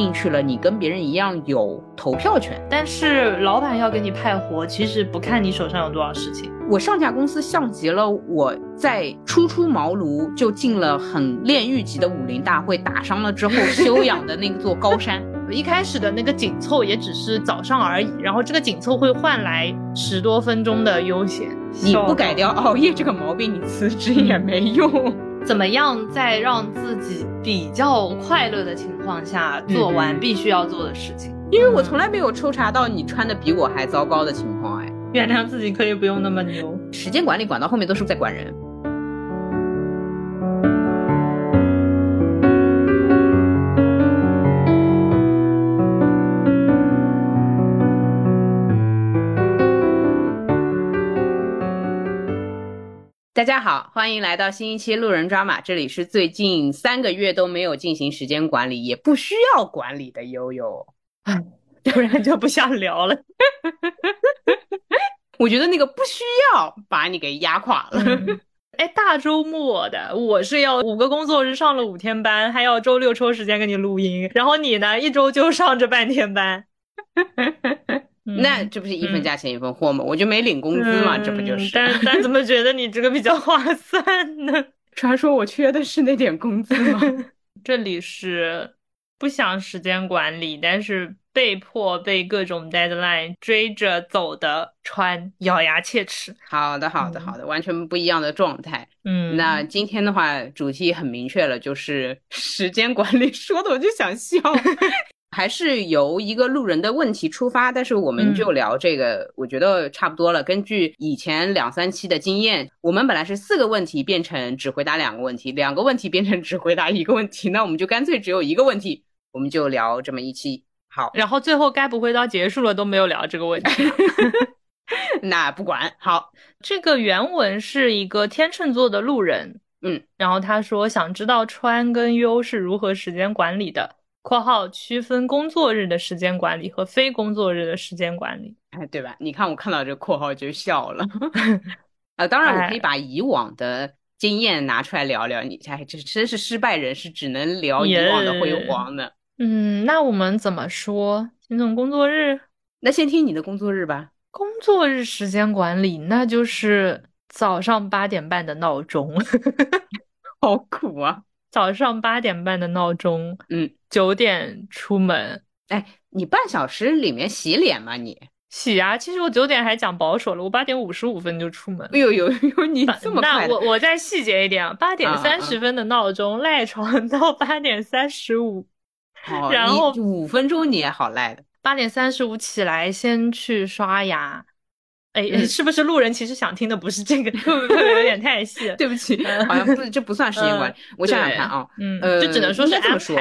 进去了，你跟别人一样有投票权。但是老板要给你派活，其实不看你手上有多少事情。我上家公司像极了我在初出茅庐就进了很炼狱级的武林大会，打伤了之后修养的那座高山。一开始的那个紧凑也只是早上而已，然后这个紧凑会换来十多分钟的悠闲。你不改掉熬夜这个毛病，你辞职也没用。怎么样在让自己比较快乐的情况下做完必须要做的事情？因为我从来没有抽查到你穿的比我还糟糕的情况。哎，原谅自己可以不用那么牛。时间管理管到后面都是在管人。大家好，欢迎来到新一期路人抓马。这里是最近三个月都没有进行时间管理，也不需要管理的悠悠。突然就不想聊了。我觉得那个不需要把你给压垮了。哎，大周末的，我是要五个工作日上了五天班，还要周六抽时间给你录音，然后你呢，一周就上这半天班。那这不是一分价钱一分货吗？我就没领工资嘛，这不就是？但但怎么觉得你这个比较划算呢？传说我缺的是那点工资吗？这里是不想时间管理，但是被迫被各种 deadline 追着走的川，咬牙切齿。好的，好的，好的，完全不一样的状态。嗯，那今天的话，主题很明确了，就是时间管理，说的我就想笑。还是由一个路人的问题出发，但是我们就聊这个，我觉得差不多了。根据以前两三期的经验，我们本来是四个问题变成只回答两个问题，两个问题变成只回答一个问题，那我们就干脆只有一个问题，我们就聊这么一期。好，然后最后该不会到结束了都没有聊这个问题？那不管。好，这个原文是一个天秤座的路人，嗯，然后他说想知道川跟优是如何时间管理的。括号区分工作日的时间管理和非工作日的时间管理，哎，对吧？你看我看到这括号就笑了。啊，当然我可以把以往的经验拿出来聊聊。你哎，这真是失败人士，只能聊以往的辉煌呢。嗯，那我们怎么说？先从工作日？那先听你的工作日吧。工作日时间管理，那就是早上八点半的闹钟，好苦啊。早上八点半的闹钟，嗯，九点出门。哎，你半小时里面洗脸吗？你洗啊。其实我九点还讲保守了，我八点五十五分就出门。哎呦呦呦，你这么快？那我我再细节一点啊，八点三十分的闹钟赖床 到八点三十五，然后五分钟你也好赖的。八点三十五起来，先去刷牙。哎，是不是路人其实想听的不是这个？会不会有点太细？对不起，好像不，这不算时间管理。我想想看啊，嗯，就只能说是这么说。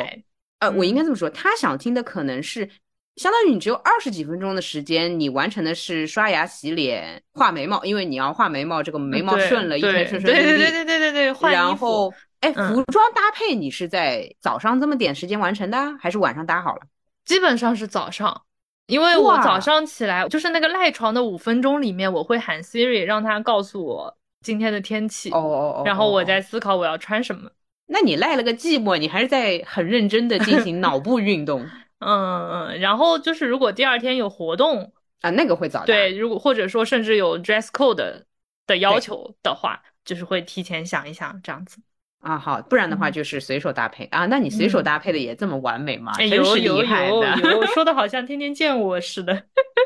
呃，我应该这么说，他想听的可能是，相当于你只有二十几分钟的时间，你完成的是刷牙、洗脸、画眉毛，因为你要画眉毛，这个眉毛顺了，一天顺顺利利。对对对对对对对。然后，哎，服装搭配你是在早上这么点时间完成的，还是晚上搭好了？基本上是早上。因为我早上起来就是那个赖床的五分钟里面，我会喊 Siri 让他告诉我今天的天气，哦哦哦，然后我在思考我要穿什么。那你赖了个寂寞，你还是在很认真的进行 脑部运动。嗯嗯，然后就是如果第二天有活动啊，那个会早对，如果或者说甚至有 dress code 的要求的话，就是会提前想一想这样子。啊，好，不然的话就是随手搭配啊。那你随手搭配的也这么完美吗？真是厉害的，说的好像天天见我似的。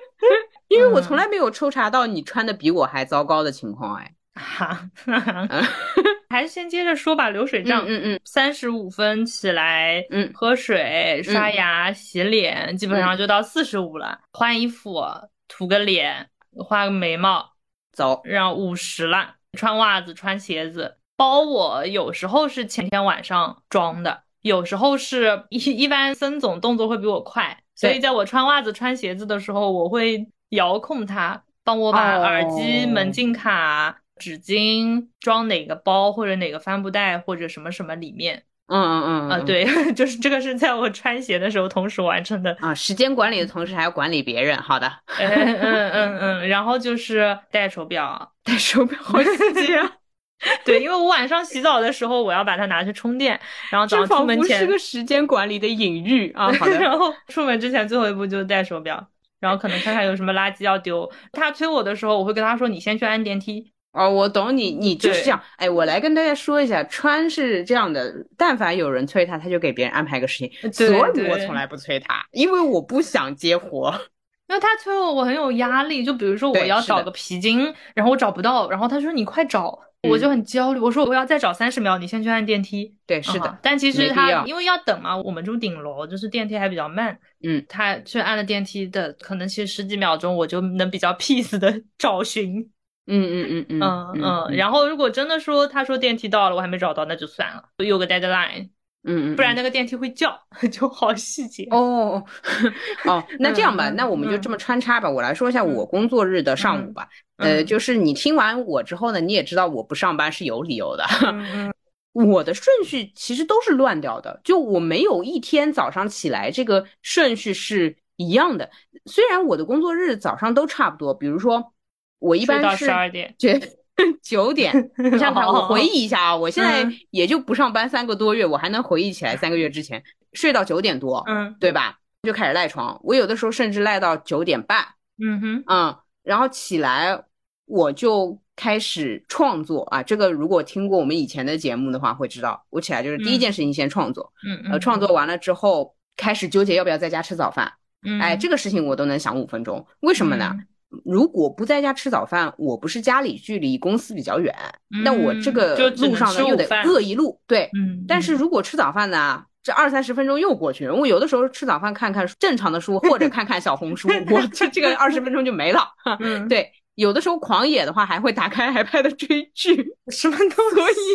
因为我从来没有抽查到你穿的比我还糟糕的情况，哎。哈，还是先接着说吧。流水账，嗯嗯，三十五分起来，嗯，喝水、刷牙、洗脸，基本上就到四十五了。换衣服、涂个脸、画个眉毛，走，然后五十了。穿袜子、穿鞋子。包我有时候是前天晚上装的，有时候是一一般森总动作会比我快，所以在我穿袜子、穿鞋子的时候，我会遥控他帮我把耳机、门禁卡、纸巾装哪个包或者哪个帆布袋或者什么什么里面。嗯嗯嗯啊，对，就是这个是在我穿鞋的时候同时完成的啊。时间管理的同时还要管理别人，好的。嗯嗯嗯嗯，然后就是戴手表，戴手表好细节啊。对，因为我晚上洗澡的时候，我要把它拿去充电，然后早上出门前是个时间管理的隐喻啊。好的，然后出门之前最后一步就是戴手表，然后可能看看有什么垃圾要丢。他催我的时候，我会跟他说：“你先去按电梯。”哦，我懂你，你就是这样。哎，我来跟大家说一下，川是这样的，但凡有人催他，他就给别人安排个事情，所以我从来不催他，因为我不想接活。因为他催我，我很有压力。就比如说我要找个皮筋，然后我找不到，然后他说你快找，我就很焦虑。我说我要再找三十秒，你先去按电梯。对，是的。但其实他因为要等嘛，我们住顶楼，就是电梯还比较慢。嗯，他去按了电梯的，可能其实十几秒钟，我就能比较 peace 的找寻。嗯嗯嗯嗯嗯嗯。然后如果真的说他说电梯到了，我还没找到，那就算了，有个 deadline。嗯嗯，不然那个电梯会叫，就好细节哦 哦。那这样吧，那我们就这么穿插吧。我来说一下我工作日的上午吧。呃，就是你听完我之后呢，你也知道我不上班是有理由的。我的顺序其实都是乱掉的，就我没有一天早上起来这个顺序是一样的。虽然我的工作日早上都差不多，比如说我一般是十二点。九点，你想想，我回忆一下啊，我现在也就不上班三个多月，我还能回忆起来三个月之前睡到九点多，嗯，对吧？就开始赖床，我有的时候甚至赖到九点半，嗯哼，嗯，然后起来我就开始创作啊。这个如果听过我们以前的节目的话，会知道我起来就是第一件事情先创作，嗯呃，创作完了之后开始纠结要不要在家吃早饭，哎，这个事情我都能想五分钟，为什么呢？如果不在家吃早饭，我不是家里距离公司比较远，那我这个路上呢又得饿一路。对，嗯。但是如果吃早饭呢，这二三十分钟又过去了。我有的时候吃早饭看看正常的书，或者看看小红书，我 这这个二十分钟就没了。嗯，对。有的时候狂野的话，还会打开 iPad 追剧，什么东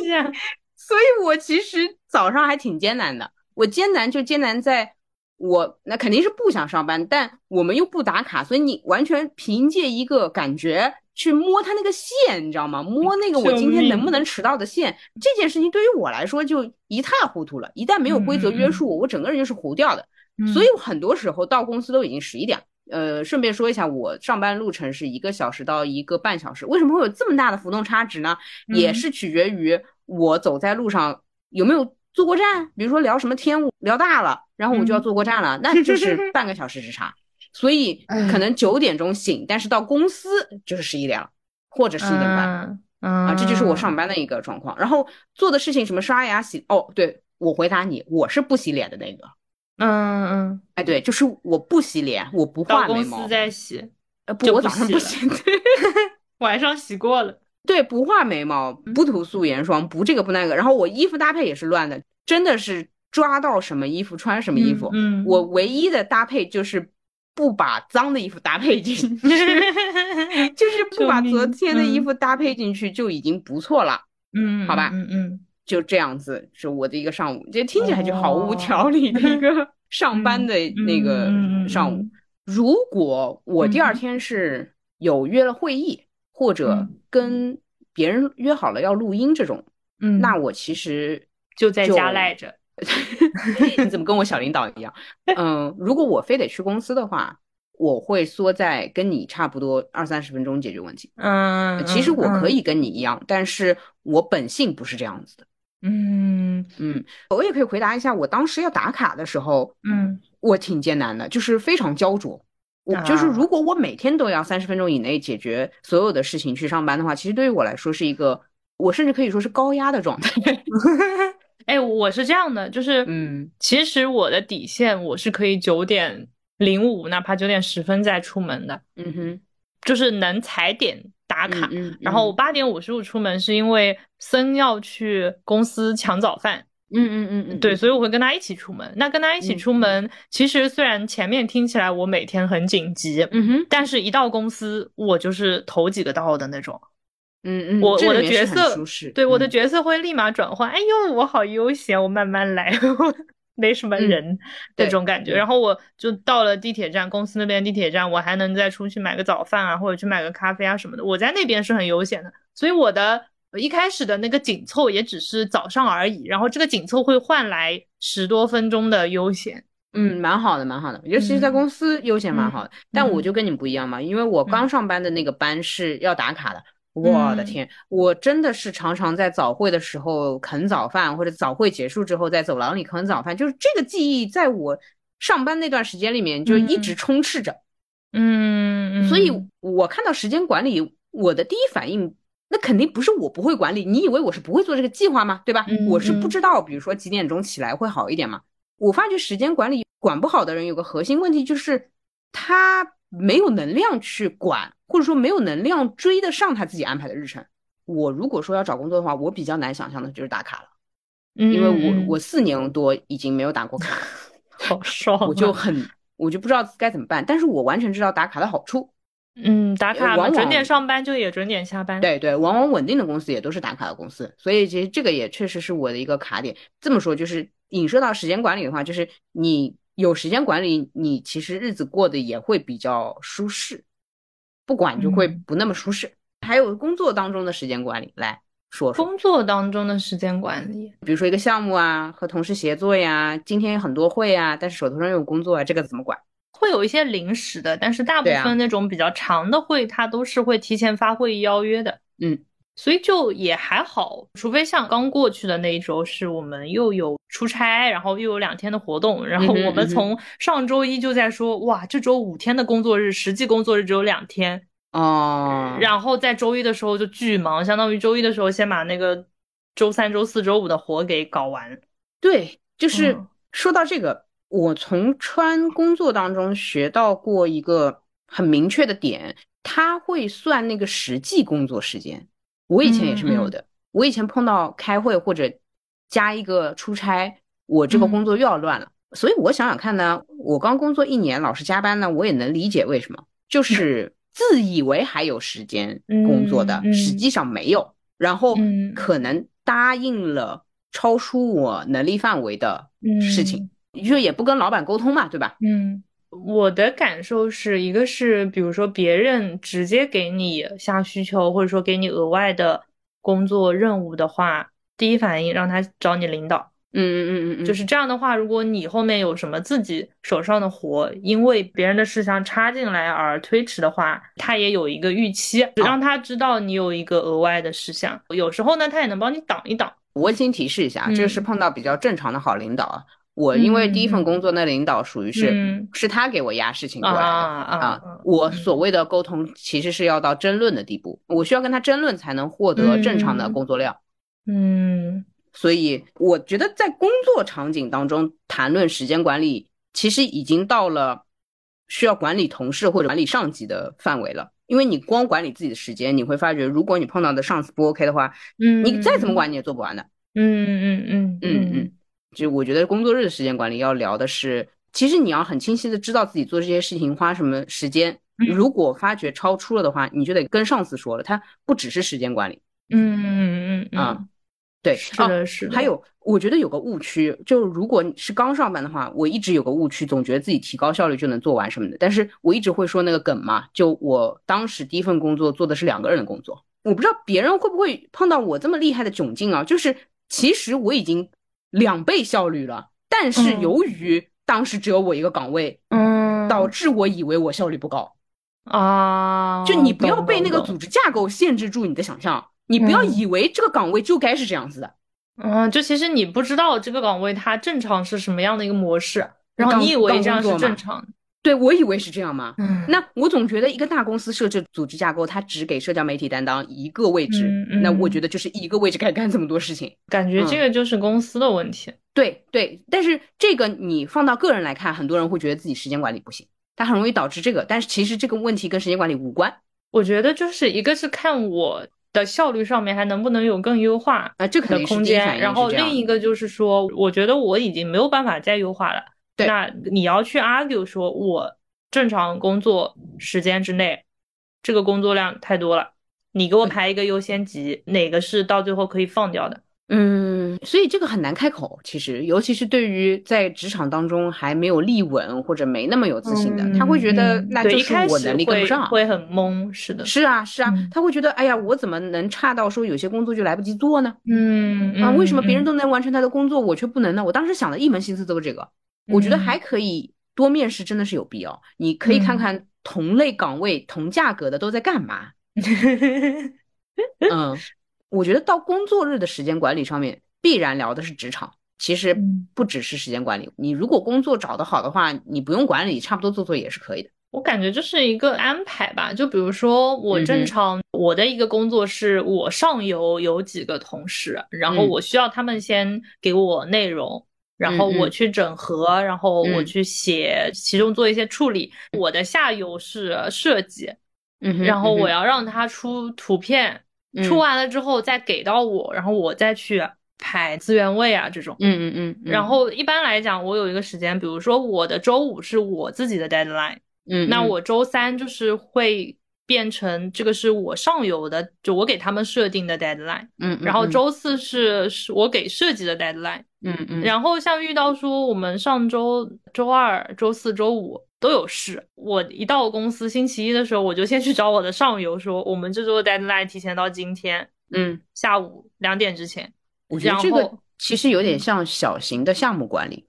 西啊？所以我其实早上还挺艰难的。我艰难就艰难在。我那肯定是不想上班，但我们又不打卡，所以你完全凭借一个感觉去摸它那个线，你知道吗？摸那个我今天能不能迟到的线，这件事情对于我来说就一塌糊涂了。一旦没有规则约束我，我整个人就是糊掉的。所以很多时候到公司都已经十一点。呃，顺便说一下，我上班路程是一个小时到一个半小时。为什么会有这么大的浮动差值呢？也是取决于我走在路上有没有。坐过站，比如说聊什么天，聊大了，然后我就要坐过站了，那 就是半个小时时差，所以可能九点钟醒，但是到公司就是十一点了，或者十一点半，啊，这就是我上班的一个状况。然后做的事情什么刷牙洗，哦，对我回答你，我是不洗脸的那个，嗯嗯，哎对，就是我不洗脸，我不画眉毛，在洗，呃不，我早上不洗，晚上洗过了。对，不画眉毛，不涂素颜霜，不这个不那个，然后我衣服搭配也是乱的，真的是抓到什么衣服穿什么衣服。嗯，我唯一的搭配就是不把脏的衣服搭配进去，就是不把昨天的衣服搭配进去就已经不错了。嗯，好吧，嗯嗯，就这样子是我的一个上午，这听起来就毫无条理的一个 上班的那个上午。如果我第二天是有约了会议。或者跟别人约好了要录音这种，嗯，那我其实就在家赖着。你怎么跟我小领导一样？嗯，如果我非得去公司的话，我会缩在跟你差不多二三十分钟解决问题。嗯，其实我可以跟你一样，但是我本性不是这样子的。嗯嗯，我也可以回答一下，我当时要打卡的时候，嗯，我挺艰难的，就是非常焦灼。我就是，如果我每天都要三十分钟以内解决所有的事情去上班的话，其实对于我来说是一个，我甚至可以说是高压的状态。哎，我是这样的，就是，嗯，其实我的底线我是可以九点零五，哪怕九点十分再出门的。嗯哼，就是能踩点打卡。嗯，然后我八点五十五出门，是因为森要去公司抢早饭。嗯嗯嗯嗯，对，所以我会跟他一起出门。那跟他一起出门，其实虽然前面听起来我每天很紧急，嗯哼，但是一到公司，我就是头几个到的那种。嗯嗯，我我的角色对我的嗯角色会立马转换。哎呦，我好悠闲，我慢慢来，没什么人那种感觉。然后我就到了地铁站，公司那边地铁站，我还能再出去买个早饭啊，或者去买个咖啡啊什么的。我在那边是很悠闲的，所以我的。一开始的那个紧凑也只是早上而已，然后这个紧凑会换来十多分钟的悠闲，嗯，蛮好的，蛮好的。我觉得其是在公司悠闲蛮好的，但我就跟你不一样嘛，因为我刚上班的那个班是要打卡的，我的天，我真的是常常在早会的时候啃早饭，或者早会结束之后在走廊里啃早饭，就是这个记忆在我上班那段时间里面就一直充斥着。嗯，所以我看到时间管理，我的第一反应，那肯定不是我不会管理。你以为我是不会做这个计划吗？对吧？我是不知道，比如说几点钟起来会好一点嘛。我发觉时间管理管不好的人有个核心问题，就是他没有能量去管，或者说没有能量追得上他自己安排的日程。我如果说要找工作的话，我比较难想象的就是打卡了，因为我我四年多已经没有打过卡，好爽，我就很我就不知道该怎么办。但是我完全知道打卡的好处，嗯，打卡嘛，准点上班就也准点下班，对对，往往稳定的公司也都是打卡的公司，所以其实这个也确实是我的一个卡点。这么说就是。影射到时间管理的话，就是你有时间管理，你其实日子过得也会比较舒适，不管就会不那么舒适。还有工作当中的时间管理，来说说工作当中的时间管理，比如说一个项目啊，和同事协作呀，今天有很多会啊，但是手头上有工作啊，这个怎么管？会有一些临时的，但是大部分那种比较长的会，它都是会提前发会议邀约的。嗯。所以就也还好，除非像刚过去的那一周，是我们又有出差，然后又有两天的活动，然后我们从上周一就在说，哇，这周五天的工作日，实际工作日只有两天哦，然后在周一的时候就巨忙，相当于周一的时候先把那个周三、周四周五的活给搞完。对，就是说到这个，我从川工作当中学到过一个很明确的点，他会算那个实际工作时间。我以前也是没有的。我以前碰到开会或者加一个出差，我这个工作又要乱了。所以我想想看呢，我刚工作一年，老是加班呢，我也能理解为什么，就是自以为还有时间工作的，实际上没有，然后可能答应了超出我能力范围的事情，就也不跟老板沟通嘛，对吧？嗯。我的感受是一个是，比如说别人直接给你下需求，或者说给你额外的工作任务的话，第一反应让他找你领导。嗯嗯嗯嗯，就是这样的话，如果你后面有什么自己手上的活，因为别人的事项插进来而推迟的话，他也有一个预期，让他知道你有一个额外的事项。有时候呢，他也能帮你挡一挡。温馨提示一下，这个是碰到比较正常的好领导啊。我因为第一份工作，那领导属于是是他给我压事情过来的啊。我所谓的沟通，其实是要到争论的地步，我需要跟他争论才能获得正常的工作量。嗯，所以我觉得在工作场景当中谈论时间管理，其实已经到了需要管理同事或者管理上级的范围了。因为你光管理自己的时间，你会发觉，如果你碰到的上司不 OK 的话，嗯，你再怎么管你也做不完的。嗯嗯嗯嗯嗯。就我觉得工作日的时间管理要聊的是，其实你要很清晰的知道自己做这些事情花什么时间。如果发觉超出了的话，你就得跟上司说了。他不只是时间管理。嗯嗯嗯啊，对，是的，是的。还有，我觉得有个误区，就如果你是刚上班的话，我一直有个误区，总觉得自己提高效率就能做完什么的。但是我一直会说那个梗嘛，就我当时第一份工作做的是两个人的工作，我不知道别人会不会碰到我这么厉害的窘境啊？就是其实我已经。两倍效率了，但是由于当时只有我一个岗位，嗯，导致我以为我效率不高啊。就你不要被那个组织架构限制住你的想象，你不要以为这个岗位就该是这样子的。嗯，就其实你不知道这个岗位它正常是什么样的一个模式，然后你以为这样是正常。对，我以为是这样嘛。嗯，那我总觉得一个大公司设置组织架构，它只给社交媒体担当一个位置，嗯那我觉得就是一个位置该干这么多事情，感觉这个就是公司的问题。对对，但是这个你放到个人来看，很多人会觉得自己时间管理不行，它很容易导致这个。但是其实这个问题跟时间管理无关。我觉得就是一个是看我的效率上面还能不能有更优化啊，这的空间。然后另一个就是说，我觉得我已经没有办法再优化了。那你要去 argue 说，我正常工作时间之内，这个工作量太多了，你给我排一个优先级，哪个是到最后可以放掉的？嗯，所以这个很难开口，其实，尤其是对于在职场当中还没有立稳或者没那么有自信的，他会觉得那就是我能力跟不上，会很懵。是的，是啊，是啊，他会觉得，哎呀，我怎么能差到说有些工作就来不及做呢？嗯啊，为什么别人都能完成他的工作，我却不能呢？我当时想的一门心思都是这个。我觉得还可以多面试，真的是有必要。你可以看看同类岗位、同价格的都在干嘛。嗯，我觉得到工作日的时间管理上面，必然聊的是职场。其实不只是时间管理，你如果工作找得好的话，你不用管理，差不多做做也是可以的。我感觉就是一个安排吧。就比如说我正常我的一个工作是我上游有几个同事，然后我需要他们先给我内容，然后我去整合，然后我去写，其中做一些处理。我的下游是设计，嗯，然后我要让他出图片，出完了之后再给到我，然后我再去。排资源位啊，这种，嗯嗯嗯，然后一般来讲，我有一个时间，比如说我的周五是我自己的 deadline，嗯，那我周三就是会变成这个是我上游的，就我给他们设定的 deadline，嗯，然后周四是是我给设计的 deadline，嗯嗯，然后像遇到说我们上周周二、周四周五都有事，我一到公司星期一的时候，我就先去找我的上游说，我们这周的 deadline 提前到今天，嗯，下午两点之前。我。觉得这个其实有点像小型的项目管理，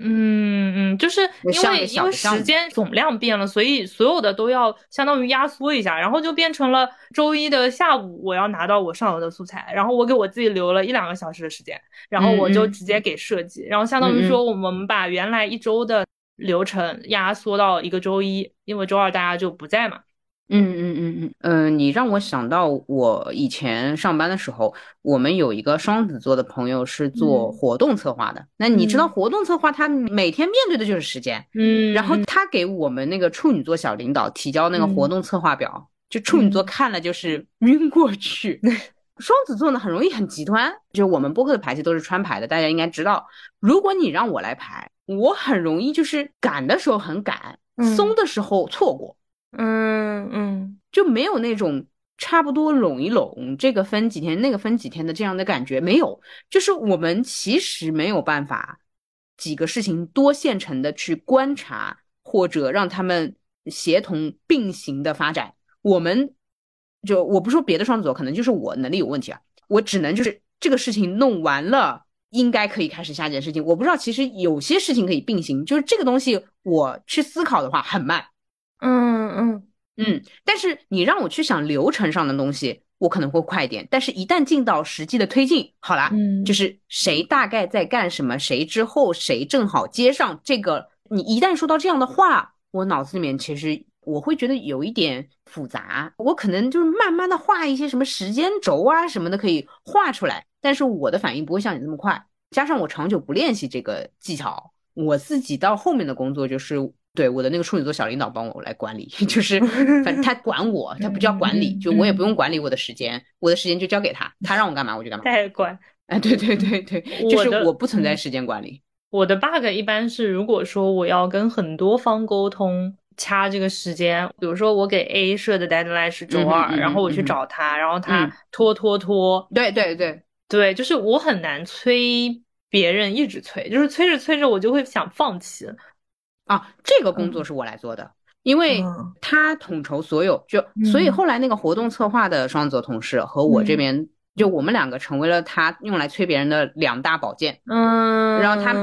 嗯嗯，就是因为因为时间总量变了，所以所有的都要相当于压缩一下，然后就变成了周一的下午我要拿到我上游的素材，然后我给我自己留了一两个小时的时间，然后我就直接给设计，然后相当于说我们把原来一周的流程压缩到一个周一，因为周二大家就不在嘛。嗯嗯嗯嗯嗯，你让我想到我以前上班的时候，我们有一个双子座的朋友是做活动策划的。那你知道活动策划他每天面对的就是时间，嗯，然后他给我们那个处女座小领导提交那个活动策划表，就处女座看了就是晕过去。双子座呢很容易很极端，就我们播客的排期都是穿排的，大家应该知道。如果你让我来排，我很容易就是赶的时候很赶，松的时候错过。嗯嗯，就没有那种差不多拢一拢，这个分几天，那个分几天的这样的感觉，没有。就是我们其实没有办法几个事情多线程的去观察，或者让他们协同并行的发展。我们就我不说别的双子座，可能就是我能力有问题啊。我只能就是这个事情弄完了，应该可以开始下一件事情。我不知道，其实有些事情可以并行，就是这个东西我去思考的话很慢。嗯嗯嗯，但是你让我去想流程上的东西，我可能会快一点。但是，一旦进到实际的推进，好啦，嗯，就是谁大概在干什么，谁之后谁正好接上这个。你一旦说到这样的话，我脑子里面其实我会觉得有一点复杂。我可能就是慢慢的画一些什么时间轴啊什么的，可以画出来。但是我的反应不会像你那么快，加上我长久不练习这个技巧，我自己到后面的工作就是。对我的那个处女座小领导帮我来管理，就是 反正他管我，他不叫管理，就我也不用管理我的时间，我的时间就交给他，他让我干嘛我就干嘛。代管，哎，对对对对，就是我不存在时间管理。我的 bug 一般是，如果说我要跟很多方沟通掐这个时间，比如说我给 A 设的 deadline 是周二，然后我去找他，然后他拖拖拖，对对对对，就是我很难催别人一直催，就是催着催着我就会想放弃。啊，这个工作是我来做的，因为他统筹所有，就所以后来那个活动策划的双子座同事和我这边，就我们两个成为了他用来催别人的两大宝剑。嗯，然后他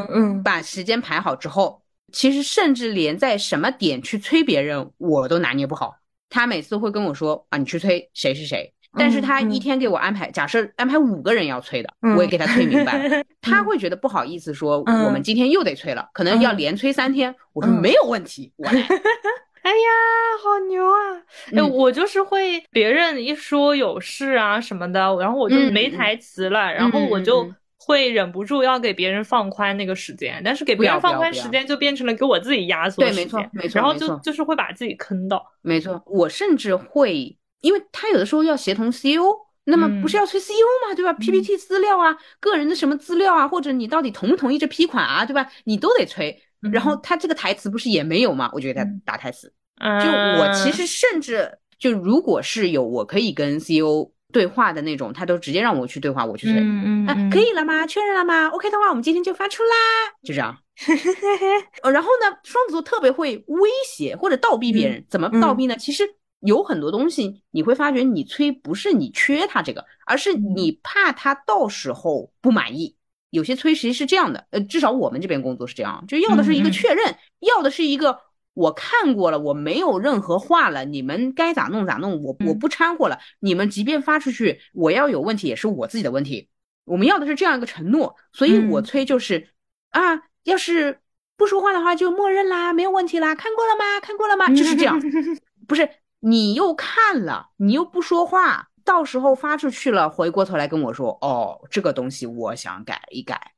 把时间排好之后，其实甚至连在什么点去催别人，我都拿捏不好。他每次会跟我说啊，你去催谁是谁。但是他一天给我安排，假设安排五个人要催的，我也给他催明白，他会觉得不好意思说我们今天又得催了，可能要连催三天。我说没有问题，我来。哎呀，好牛啊！哎，我就是会别人一说有事啊什么的，然后我就没台词了，然后我就会忍不住要给别人放宽那个时间，但是给别人放宽时间就变成了给我自己压缩时间，对，没错，没错，然后就就是会把自己坑到。没错，我甚至会。因为他有的时候要协同 CEO，那么不是要催 CEO 吗，对吧？PPT 资料啊，个人的什么资料啊，或者你到底同不同意这批款啊，对吧？你都得催。然后他这个台词不是也没有吗？我就给他打台词。就我其实甚至就如果是有我可以跟 CEO 对话的那种，他都直接让我去对话，我去催。嗯嗯，可以了吗？确认了吗？OK 的话，我们今天就发出啦。就这样。然后呢，双子座特别会威胁或者倒逼别人，怎么倒逼呢？其实。有很多东西你会发觉，你催不是你缺他这个，而是你怕他到时候不满意。有些催其实是这样的，呃，至少我们这边工作是这样，就要的是一个确认，要的是一个我看过了，我没有任何话了，你们该咋弄咋弄，我我不掺和了。你们即便发出去，我要有问题也是我自己的问题。我们要的是这样一个承诺，所以我催就是啊，要是不说话的话就默认啦，没有问题啦。看过了吗？看过了吗？就是这样，不是你又看了，你又不说话，到时候发出去了，回过头来跟我说，哦，这个东西我想改一改。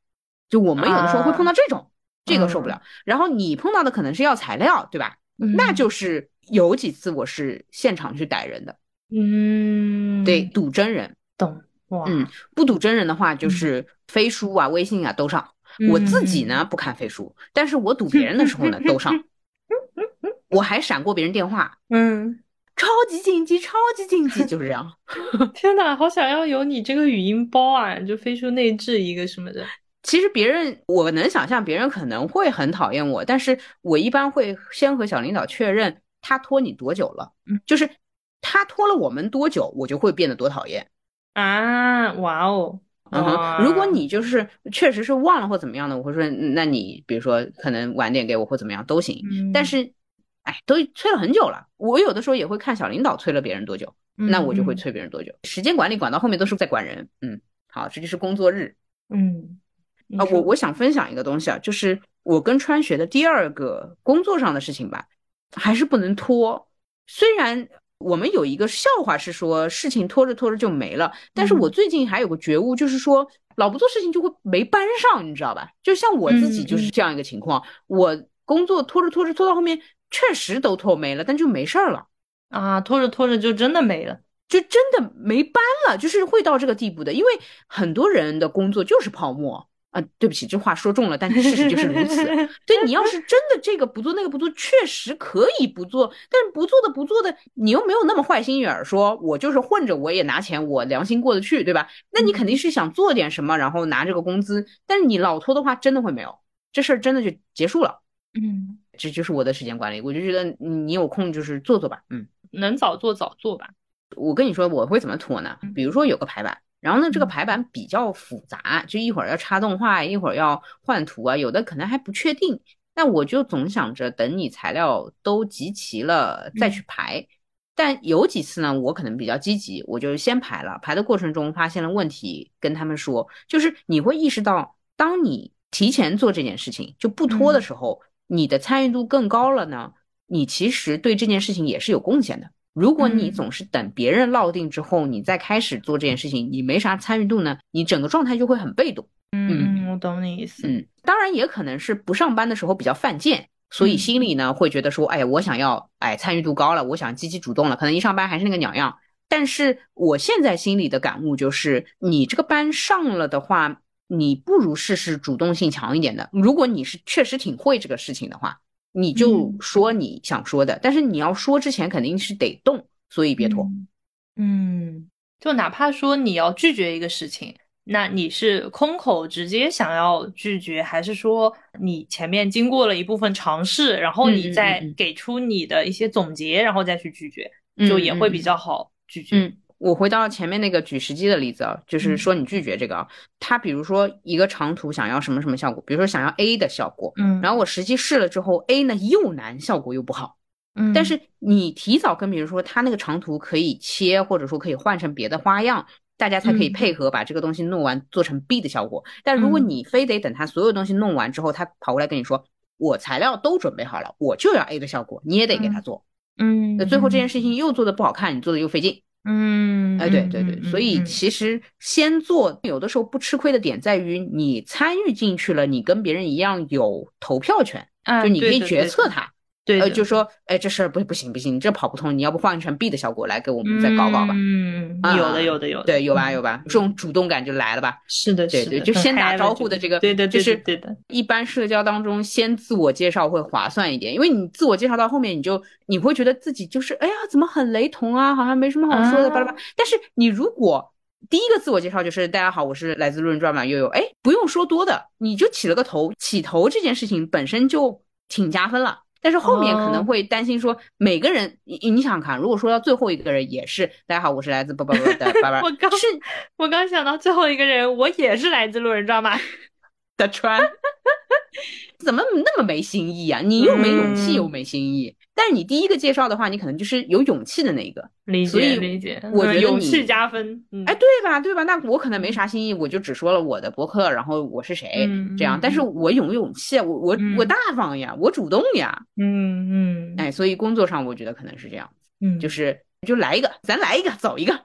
就我们有的时候会碰到这种。这个受不了，然后你碰到的可能是要材料，对吧？那就是有几次我是现场去逮人的，嗯，对，赌真人，懂哇？嗯，不赌真人的话，就是飞书啊、微信啊都上。我自己呢不看飞书，但是我赌别人的时候呢都上。我还闪过别人电话，嗯，超级紧急，超级紧急，就是这样。天哪，好想要有你这个语音包啊！就飞书内置一个什么的。其实别人我能想象，别人可能会很讨厌我，但是我一般会先和小领导确认他拖你多久了，嗯，就是他拖了我们多久，我就会变得多讨厌啊！哇哦，嗯哼，如果你就是确实是忘了或怎么样的，我会说，那你比如说可能晚点给我或怎么样都行，但是，哎，都催了很久了，我有的时候也会看小领导催了别人多久，那我就会催别人多久。时间管理管到后面都是在管人，嗯，好，这就是工作日，嗯。啊，我我想分享一个东西啊，就是我跟川学的第二个工作上的事情吧，还是不能拖。虽然我们有一个笑话是说事情拖着拖着就没了，但是我最近还有个觉悟，就是说老不做事情就会没班上，你知道吧？就像我自己就是这样一个情况，我工作拖着拖着拖到后面确实都拖没了，但就没事儿了啊，拖着拖着就真的没了，就真的没班了，就是会到这个地步的，因为很多人的工作就是泡沫。啊，对不起，这话说重了，但事实就是如此。对你要是真的这个不做那个不做，确实可以不做，但是不做的不做的，你又没有那么坏心眼儿，说我就是混着我也拿钱，我良心过得去，对吧？那你肯定是想做点什么，然后拿这个工资。但是你老拖的话，真的会没有这事儿，真的就结束了。嗯，这就是我的时间管理，我就觉得你有空就是做做吧，嗯，能早做早做吧。我跟你说我会怎么拖呢？比如说有个排版。然后呢，这个排版比较复杂，就一会儿要插动画，一会儿要换图啊，有的可能还不确定。那我就总想着等你材料都集齐了再去排。但有几次呢，我可能比较积极，我就先排了。排的过程中发现了问题，跟他们说，就是你会意识到，当你提前做这件事情就不拖的时候，你的参与度更高了呢。你其实对这件事情也是有贡献的。如果你总是等别人落定之后，你再开始做这件事情，你没啥参与度呢，你整个状态就会很被动。嗯，我懂你意思。嗯，当然也可能是不上班的时候比较犯贱，所以心里呢会觉得说，哎，我想要，哎，参与度高了，我想积极主动了，可能一上班还是那个鸟样。但是我现在心里的感悟就是，你这个班上了的话，你不如试试主动性强一点的。如果你是确实挺会这个事情的话。你就说你想说的，但是你要说之前肯定是得动，所以别拖。嗯，就哪怕说你要拒绝一个事情，那你是空口直接想要拒绝，还是说你前面经过了一部分尝试，然后你再给出你的一些总结，然后再去拒绝，就也会比较好拒绝。我回到前面那个举实际的例子啊，就是说你拒绝这个啊，他比如说一个长图想要什么什么效果，比如说想要 A 的效果，嗯，然后我实际试了之后，A 呢又难，效果又不好，嗯，但是你提早跟别人说他那个长图可以切，或者说可以换成别的花样，大家才可以配合把这个东西弄完，做成 B 的效果。但如果你非得等他所有东西弄完之后，他跑过来跟你说我材料都准备好了，我就要 A 的效果，你也得给他做，嗯，那最后这件事情又做的不好看，你做的又费劲。嗯，哎，对对对，所以其实先做，有的时候不吃亏的点在于你参与进去了，你跟别人一样有投票权，就你可以决策它。对，呃，就说，哎，这事儿不不行不行，你这跑不通，你要不换成 B 的效果来给我们再搞搞吧？嗯，有的有的有的，对，有吧有吧，这种主动感就来了吧？是的，对对，就先打招呼的这个，对对，就是对的。一般社交当中先自我介绍会划算一点，因为你自我介绍到后面，你就你会觉得自己就是，哎呀，怎么很雷同啊？好像没什么好说的，巴拉巴拉。但是你如果第一个自我介绍就是大家好，我是来自路人转马悠悠，哎，不用说多的，你就起了个头，起头这件事情本身就挺加分了。但是后面可能会担心说，每个人你你想想看，如果说到最后一个人也是大家好，我是来自叭叭叭的叭叭，我刚是，我刚想到最后一个人，我也是来自路人，知道吗？的穿，怎么那么没新意啊？你又没勇气又没新意。但是你第一个介绍的话，你可能就是有勇气的那一个，理解理解。我觉得勇气加分，哎，对吧对吧？那我可能没啥新意，我就只说了我的博客，然后我是谁这样。但是我有勇气，我我我大方呀，我主动呀，嗯嗯。哎，所以工作上我觉得可能是这样，嗯，就是就来一个，咱来一个，走一个，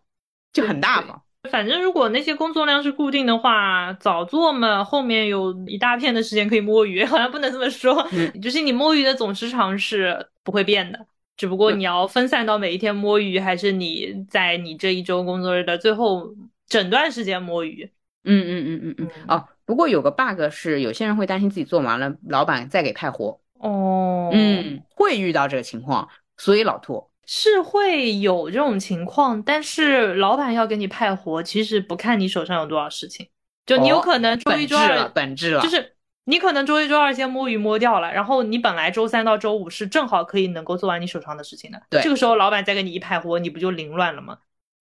就很大方。反正如果那些工作量是固定的话，早做嘛，后面有一大片的时间可以摸鱼，好像不能这么说，就是你摸鱼的总时长是不会变的，只不过你要分散到每一天摸鱼，还是你在你这一周工作日的最后整段时间摸鱼。嗯嗯嗯嗯嗯。哦，不过有个 bug 是，有些人会担心自己做完了，老板再给派活。哦。嗯，会遇到这个情况，所以老拖。是会有这种情况，但是老板要给你派活，其实不看你手上有多少事情，就你有可能周一周二本质了，就是你可能周一周二先摸鱼摸掉了，然后你本来周三到周五是正好可以能够做完你手上的事情的，对，这个时候老板再给你一派活，你不就凌乱了吗？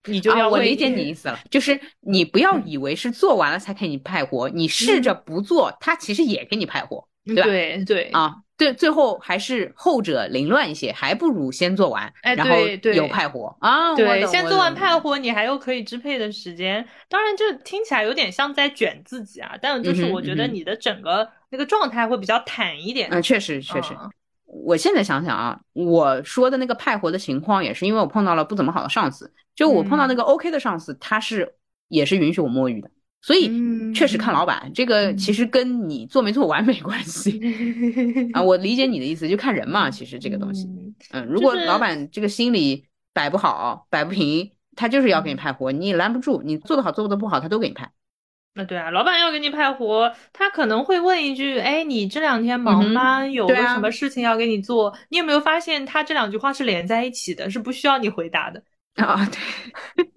你就要我理解你意思了，就是你不要以为是做完了才给你派活，你试着不做，他其实也给你派活，对吧？对对啊。对，最后还是后者凌乱一些，还不如先做完，然后有派活啊。对，先做完派活，你还有可以支配的时间。当然，这听起来有点像在卷自己啊，但就是我觉得你的整个那个状态会比较坦一点。嗯，确实确实。我现在想想啊，我说的那个派活的情况，也是因为我碰到了不怎么好的上司。就我碰到那个 OK 的上司，他是也是允许我摸鱼的。所以确实看老板，这个其实跟你做没做完没关系啊。我理解你的意思，就看人嘛。其实这个东西，嗯，如果老板这个心里摆不好、摆不平，他就是要给你派活，你也拦不住。你做得好、做得不好，他都给你派。那对啊，老板要给你派活，他可能会问一句：“哎，你这两天忙吗？有个什么事情要给你做？”你有没有发现他这两句话是连在一起的，是不需要你回答的 啊？对。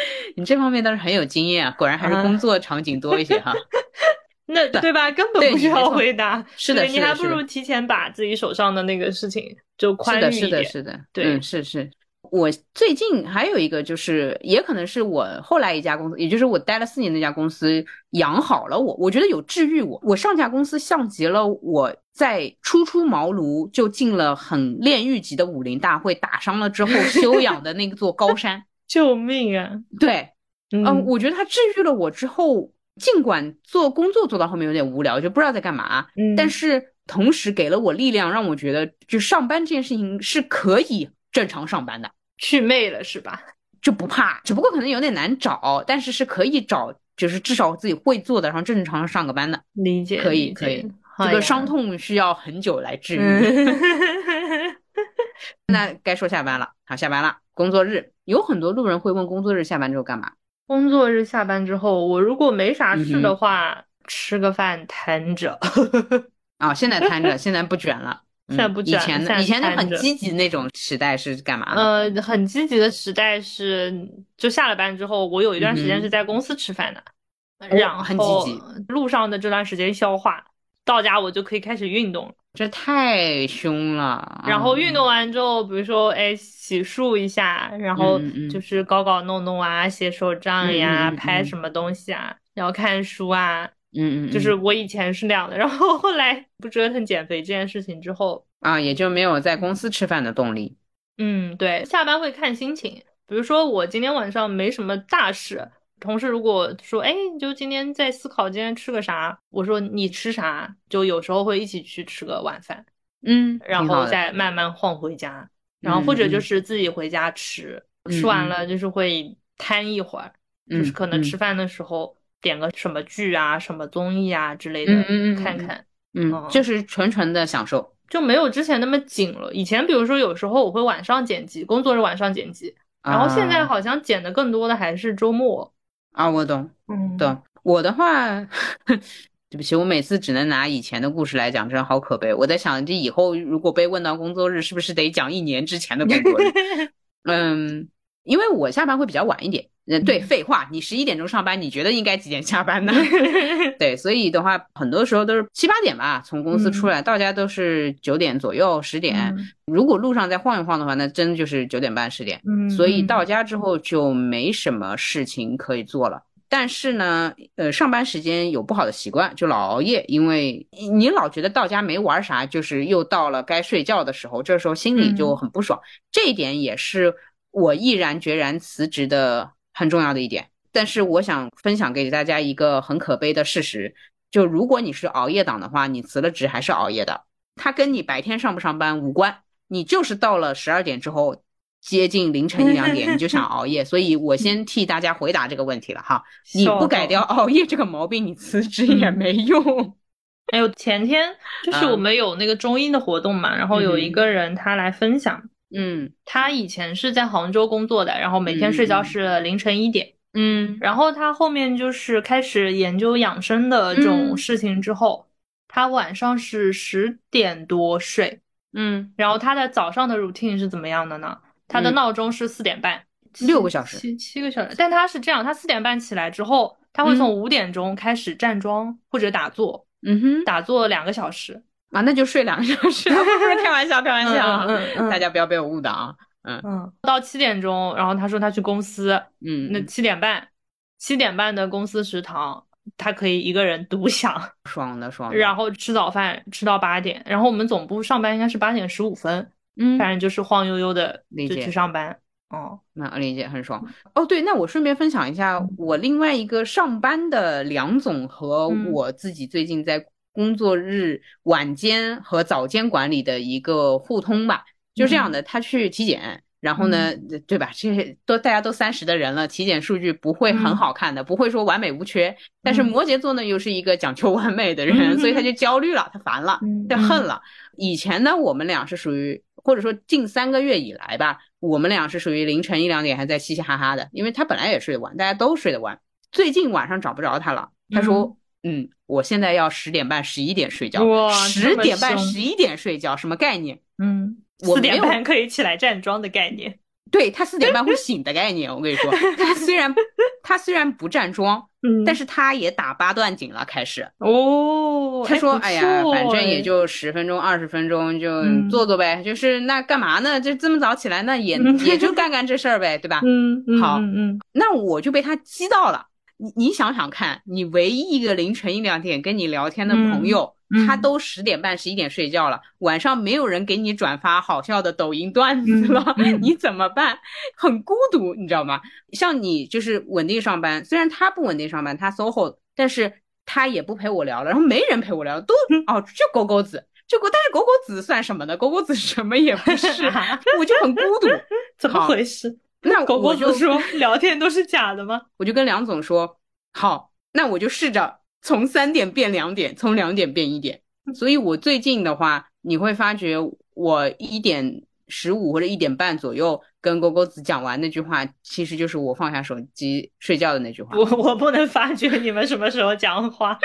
你这方面倒是很有经验啊，果然还是工作场景多一些哈。那对吧？根本不需要回答。是的，你还不如提前把自己手上的那个事情就宽裕一点。是的，是的，对，嗯，是是。我最近还有一个，就是也可能是我后来一家公司，也就是我待了四年那家公司养好了我，我觉得有治愈我。我上家公司像极了我在初出茅庐就进了很炼狱级的武林大会，打伤了之后修养的那座高山。救命啊！对，嗯，我觉得他治愈了我之后，尽管做工作做到后面有点无聊，就不知道在干嘛，嗯，但是同时给了我力量，让我觉得就上班这件事情是可以正常上班的，去魅了是吧？就不怕，只不过可能有点难找，但是是可以找，就是至少自己会做的，然后正常上个班的。理解，可以可以，这个伤痛需要很久来治愈。那该说下班了，好，下班了，工作日。有很多路人会问工作日下班之后干嘛？工作日下班之后，我如果没啥事的话，吃个饭摊着。啊，现在摊着，现在不卷了。现在不卷。以前的以前的很积极那种时代是干嘛？呃，很积极的时代是，就下了班之后，我有一段时间是在公司吃饭的，然后很积极。路上的这段时间消化，到家我就可以开始运动了。这太凶了。然后运动完之后，比如说，哎，洗漱一下，然后就是搞搞弄弄啊，写手账呀，拍什么东西啊，然后看书啊，嗯嗯，就是我以前是那样的。然后后来不折腾减肥这件事情之后啊，也就没有在公司吃饭的动力。嗯，对，下班会看心情。比如说我今天晚上没什么大事。同事如果说，哎，就今天在思考今天吃个啥，我说你吃啥，就有时候会一起去吃个晚饭，嗯，然后再慢慢晃回家，然后或者就是自己回家吃，吃完了就是会瘫一会儿，就是可能吃饭的时候点个什么剧啊、什么综艺啊之类的看看，嗯，就是纯纯的享受，就没有之前那么紧了。以前比如说有时候我会晚上剪辑，工作日晚上剪辑，然后现在好像剪的更多的还是周末。啊，我懂，嗯，懂。我的话，对不起，我每次只能拿以前的故事来讲，真的好可悲。我在想，这以后如果被问到工作日，是不是得讲一年之前的工作日？嗯，因为我下班会比较晚一点。嗯，对，废话，你十一点钟上班，你觉得应该几点下班呢？对，所以的话，很多时候都是七八点吧，从公司出来到家都是九点左右、十点。如果路上再晃一晃的话，那真就是九点半、十点。嗯，所以到家之后就没什么事情可以做了。但是呢，呃，上班时间有不好的习惯，就老熬夜，因为你老觉得到家没玩啥，就是又到了该睡觉的时候，这时候心里就很不爽。这一点也是我毅然决然辞职的很重要的一点。但是我想分享给大家一个很可悲的事实，就如果你是熬夜党的话，你辞了职还是熬夜的，它跟你白天上不上班无关，你就是到了十二点之后。接近凌晨一两点，你就想 熬夜，所以我先替大家回答这个问题了哈。你不改掉熬夜这个毛病，你辞职也没用。还有前天就是我们有那个中英的活动嘛，然后有一个人他来分享，嗯，他以前是在杭州工作的，然后每天睡觉是凌晨一点，嗯，然后他后面就是开始研究养生的这种事情之后，他晚上是十点多睡，嗯，然后他的早上的 routine 是怎么样的呢？他的闹钟是四点半，六个小时，七七个小时。但他是这样，他四点半起来之后，他会从五点钟开始站桩或者打坐，嗯哼，打坐两个小时啊，那就睡两个小时。开玩笑，开玩笑，嗯嗯，大家不要被我误导啊。嗯嗯，到七点钟，然后他说他去公司，嗯，那七点半，七点半的公司食堂，他可以一个人独享，爽的爽。然后吃早饭吃到八点，然后我们总部上班应该是八点十五分。嗯，反正就是晃悠悠的就去上班，哦，那理解很爽。哦，对，那我顺便分享一下我另外一个上班的梁总和我自己最近在工作日晚间和早间管理的一个互通吧。就这样的，他去体检，然后呢，对吧？这些都大家都三十的人了，体检数据不会很好看的，不会说完美无缺。但是摩羯座呢，又是一个讲求完美的人，所以他就焦虑了，他烦了，他恨了。以前呢，我们俩是属于。或者说近三个月以来吧，我们俩是属于凌晨一两点还在嘻嘻哈哈的，因为他本来也睡得晚，大家都睡得晚。最近晚上找不着他了，他说：“嗯，我现在要十点半、十一点睡觉。”哇，十点半、十一点睡觉什么概念？嗯，四点半可以起来站桩的概念。对他四点半会醒的概念，我跟你说，他虽然他虽然不站桩，嗯，但是他也打八段锦了，开始哦。他说：“哎呀，反正也就十分钟、二十分钟，就做做呗。就是那干嘛呢？就这么早起来，那也也就干干这事儿呗，对吧？嗯，好，嗯，那我就被他激到了。你你想想看，你唯一一个凌晨一两点跟你聊天的朋友。”他都十点半、十一点睡觉了，晚上没有人给你转发好笑的抖音段子了，你怎么办？很孤独，你知道吗？像你就是稳定上班，虽然他不稳定上班，他 SOHO，但是他也不陪我聊了，然后没人陪我聊，都哦，就狗狗子，就狗，但是狗狗子算什么呢？狗狗子什么也不是，我就很孤独，怎么回事？那狗狗子说 聊天都是假的吗？我就跟梁总说，好，那我就试着。从三点变两点，从两点变一点，所以我最近的话，你会发觉我一点十五或者一点半左右跟狗狗子讲完那句话，其实就是我放下手机睡觉的那句话。我我不能发觉你们什么时候讲话。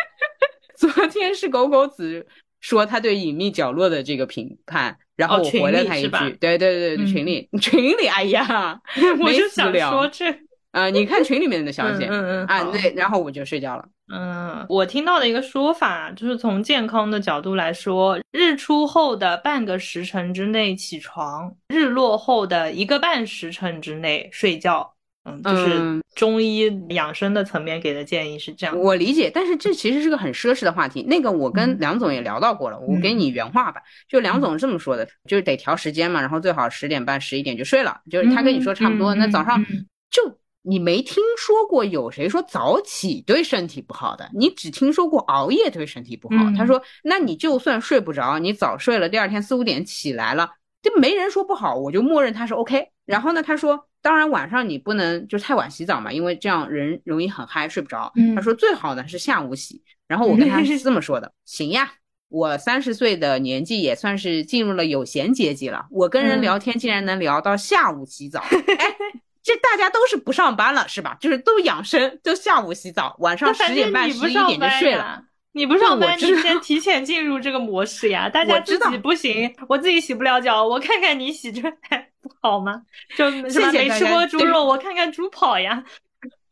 昨天是狗狗子说他对隐秘角落的这个评判，然后我回了他一句，对对对对，群里 群里，哎呀，我就想说这。呃，你看群里面的消息，嗯嗯啊，对，然后我就睡觉了。嗯，我听到的一个说法就是从健康的角度来说，日出后的半个时辰之内起床，日落后的一个半时辰之内睡觉。嗯，就是中医养生的层面给的建议是这样。我理解，但是这其实是个很奢侈的话题。那个我跟梁总也聊到过了，我给你原话吧。就梁总这么说的，就是得调时间嘛，然后最好十点半、十一点就睡了。就是他跟你说差不多，那早上就。你没听说过有谁说早起对身体不好的？你只听说过熬夜对身体不好。他说，那你就算睡不着，你早睡了，第二天四五点起来了，这没人说不好，我就默认他是 OK。然后呢，他说，当然晚上你不能就太晚洗澡嘛，因为这样人容易很嗨，睡不着。他说最好呢是下午洗。然后我跟他是这么说的，行呀，我三十岁的年纪也算是进入了有闲阶级了，我跟人聊天竟然能聊到下午洗澡，哎。这大家都是不上班了，是吧？就是都养生，就下午洗澡，晚上十点半、十一点就睡了。你不上班，你先提前进入这个模式呀。大家自己不行，我自己洗不了脚，我看看你洗这还 不好吗？就什么没吃过猪肉，我看看猪跑呀。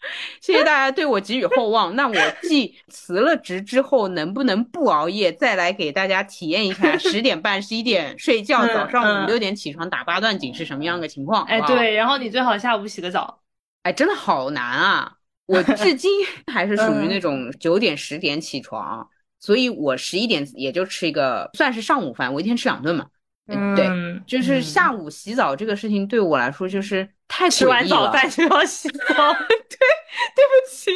谢谢大家对我寄予厚望。那我 既辞了职之后，能不能不熬夜，再来给大家体验一下 十点半、十一点睡觉，早上五六点起床打八段锦是什么样的情况？哎，对，然后你最好下午洗个澡。哎，真的好难啊！我至今还是属于那种九点十点起床，所以我十一点也就吃一个算是上午饭，我一天吃两顿嘛。嗯，对，就是下午洗澡这个事情对我来说就是太吃完早饭就要洗澡。对，对不起，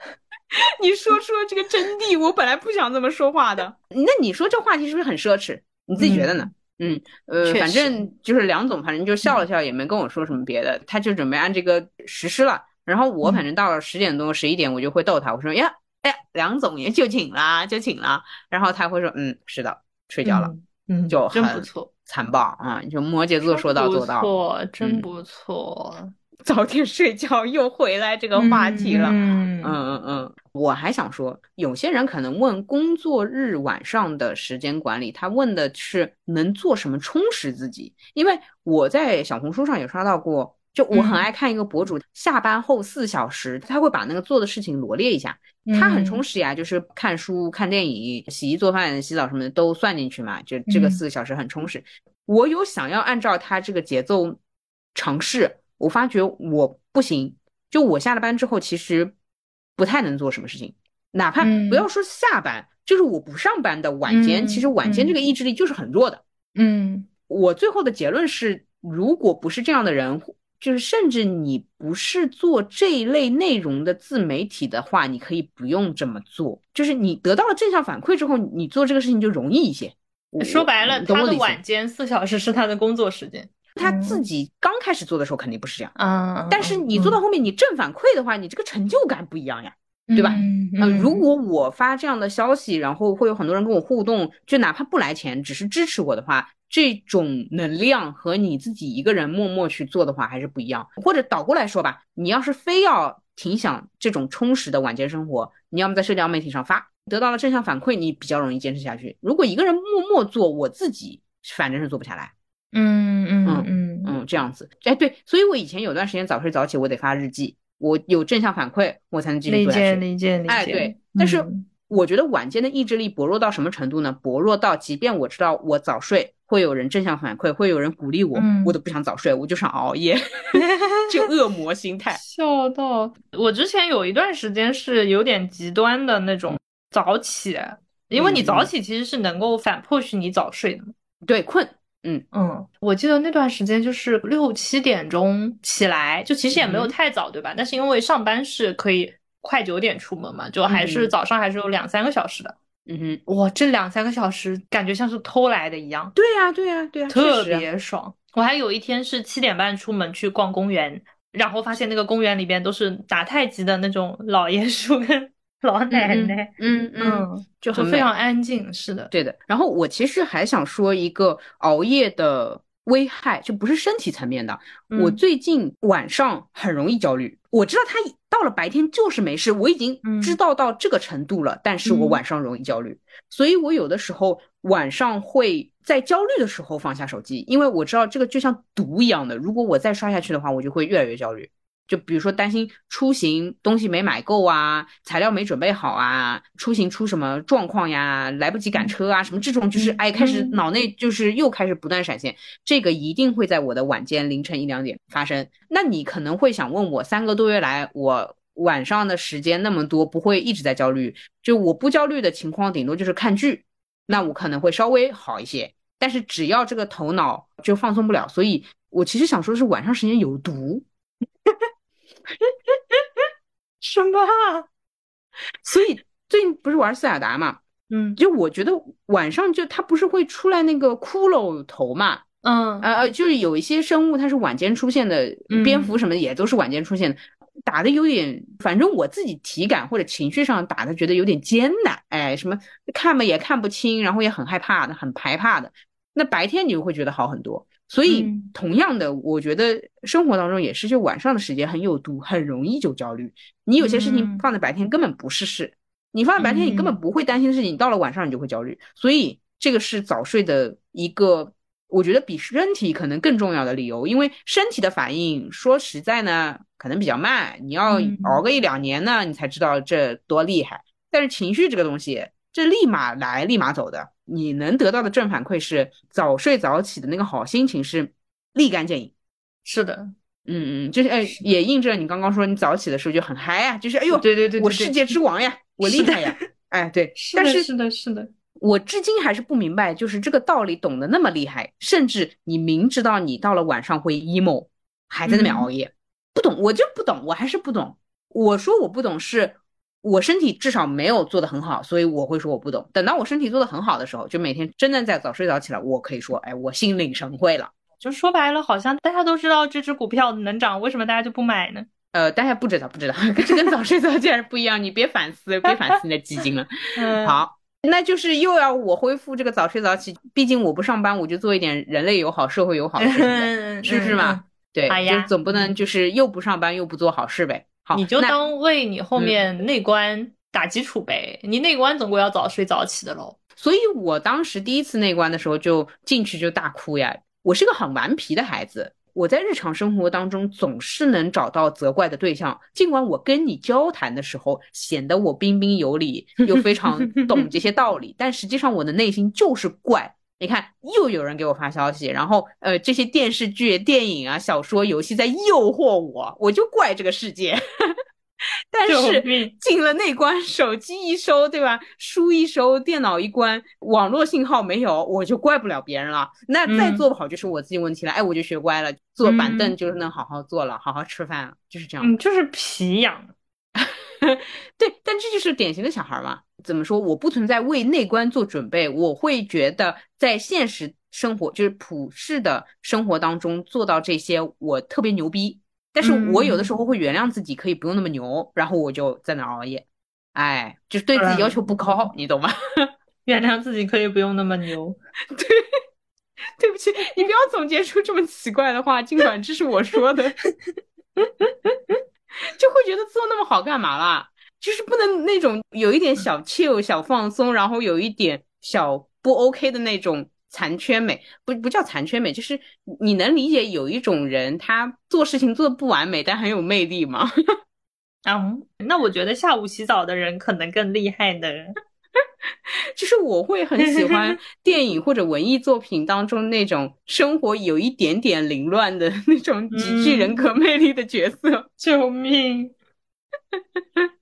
你说出了这个真谛，我本来不想这么说话的。那你说这话题是不是很奢侈？你自己觉得呢？嗯，呃，反正就是梁总，反正就笑了笑，也没跟我说什么别的，他就准备按这个实施了。然后我反正到了十点多、十一点，我就会逗他，我说呀，哎，梁总也就寝啦，就寝了。然后他会说，嗯，是的，睡觉了。嗯，就真不错，残暴啊！就摩羯座说到做到，不错，真不错。早点睡觉，又回来这个话题了。嗯嗯嗯，我还想说，有些人可能问工作日晚上的时间管理，他问的是能做什么充实自己。因为我在小红书上也刷到过。就我很爱看一个博主，下班后四小时，他会把那个做的事情罗列一下，他很充实呀，就是看书、看电影、洗衣做饭、洗澡什么的都算进去嘛，就这个四个小时很充实。我有想要按照他这个节奏尝试，我发觉我不行，就我下了班之后其实不太能做什么事情，哪怕不要说下班，就是我不上班的晚间，其实晚间这个意志力就是很弱的。嗯，我最后的结论是，如果不是这样的人。就是，甚至你不是做这一类内容的自媒体的话，你可以不用这么做。就是你得到了正向反馈之后，你做这个事情就容易一些。说白了，他的晚间四小时是他的工作时间。他自己刚开始做的时候肯定不是这样啊，但是你做到后面，你正反馈的话，你这个成就感不一样呀，对吧？嗯，如果我发这样的消息，然后会有很多人跟我互动，就哪怕不来钱，只是支持我的话。这种能量和你自己一个人默默去做的话还是不一样。或者倒过来说吧，你要是非要挺想这种充实的晚间生活，你要么在社交媒体上发，得到了正向反馈，你比较容易坚持下去。如果一个人默默做，我自己反正是做不下来。嗯嗯嗯嗯，这样子。哎，对，所以我以前有段时间早睡早起，我得发日记，我有正向反馈，我才能继续做下去。理解理解理解。哎，对，但是我觉得晚间的意志力薄弱到什么程度呢？薄弱到即便我知道我早睡。会有人正向反馈，会有人鼓励我，我都不想早睡，我就想熬夜，就恶魔心态。笑到我之前有一段时间是有点极端的那种早起，因为你早起其实是能够反 push 你早睡的。对，困，嗯嗯，我记得那段时间就是六七点钟起来，就其实也没有太早，对吧？但是因为上班是可以快九点出门嘛，就还是早上还是有两三个小时的。嗯哼，哇，这两三个小时感觉像是偷来的一样。对呀，对呀，对呀，特别爽。我还有一天是七点半出门去逛公园，然后发现那个公园里边都是打太极的那种老爷叔跟 老奶奶，嗯嗯，就很非常安静。是的，对的。然后我其实还想说一个熬夜的危害，就不是身体层面的。我最近晚上很容易焦虑，我知道他。到了白天就是没事，我已经知道到这个程度了。但是我晚上容易焦虑，所以我有的时候晚上会在焦虑的时候放下手机，因为我知道这个就像毒一样的，如果我再刷下去的话，我就会越来越焦虑。就比如说担心出行东西没买够啊，材料没准备好啊，出行出什么状况呀，来不及赶车啊，什么这种就是哎，开始脑内就是又开始不断闪现，这个一定会在我的晚间凌晨一两点发生。那你可能会想问我，三个多月来我晚上的时间那么多，不会一直在焦虑？就我不焦虑的情况，顶多就是看剧，那我可能会稍微好一些。但是只要这个头脑就放松不了，所以我其实想说的是晚上时间有毒。什么？所以最近不是玩塞尔达嘛？嗯，就我觉得晚上就它不是会出来那个骷髅头嘛？嗯，呃呃，就是有一些生物它是晚间出现的，蝙蝠什么的也都是晚间出现的，打的有点，反正我自己体感或者情绪上打的觉得有点艰难，哎，什么看嘛也看不清，然后也很害怕的，很害怕的。那白天你就会觉得好很多。所以，同样的，我觉得生活当中也是，就晚上的时间很有毒，很容易就焦虑。你有些事情放在白天根本不是事，你放在白天你根本不会担心的事情，你到了晚上你就会焦虑。所以，这个是早睡的一个，我觉得比身体可能更重要的理由。因为身体的反应，说实在呢，可能比较慢，你要熬个一两年呢，你才知道这多厉害。但是情绪这个东西，这立马来，立马走的。你能得到的正反馈是早睡早起的那个好心情是立竿见影。是的，嗯嗯，就是哎，也印证你刚刚说你早起的时候就很嗨呀，就是哎呦，对对对，我世界之王呀，我厉害呀，哎对，但是是的是的，我至今还是不明白，就是这个道理懂得那么厉害，甚至你明知道你到了晚上会 emo，还在那边熬夜，不懂，我就不懂，我还是不懂。我说我不懂，是我身体至少没有做的很好，所以我会说我不懂。等到我身体做的很好的时候，就每天真的在早睡早起来，我可以说，哎，我心领神会了。就说白了，好像大家都知道这只股票能涨，为什么大家就不买呢？呃，大家不知道，不知道，这跟早睡早起还是不一样。你别反思，别反思你的基金了。好，那就是又要我恢复这个早睡早起。毕竟我不上班，我就做一点人类友好、社会友好的事情，是不是嘛？对，就总不能就是又不上班又不做好事呗。好，你就当为你后面内关打基础呗。你内关总归要早睡早起的喽。所以我当时第一次内关的时候，就进去就大哭呀。我是个很顽皮的孩子，我在日常生活当中总是能找到责怪的对象。尽管我跟你交谈的时候显得我彬彬有礼，又非常懂这些道理，但实际上我的内心就是怪。你看，又有人给我发消息，然后呃，这些电视剧、电影啊、小说、游戏在诱惑我，我就怪这个世界。但是进了内关，手机一收，对吧？书一收，电脑一关，网络信号没有，我就怪不了别人了。那再做不好就是我自己问题了。哎，我就学乖了，坐板凳就是能好好坐了，好好吃饭了，就是这样。嗯，就是皮痒。对，但这就是典型的小孩嘛。怎么说？我不存在为内观做准备，我会觉得在现实生活，就是普世的生活当中做到这些，我特别牛逼。但是我有的时候会原谅自己，可以不用那么牛，然后我就在那熬夜，哎，就是对自己要求不高，你懂吗？原谅自己可以不用那么牛，对，对不起，你不要总结出这么奇怪的话，尽管这是我说的，就会觉得做那么好干嘛啦？就是不能那种有一点小 chill 小放松，然后有一点小不 OK 的那种。残缺美不不叫残缺美，就是你能理解有一种人他做事情做的不完美，但很有魅力吗？嗯，那我觉得下午洗澡的人可能更厉害的人，就是我会很喜欢 电影或者文艺作品当中那种生活有一点点凌乱的那种极具人格魅力的角色。救命！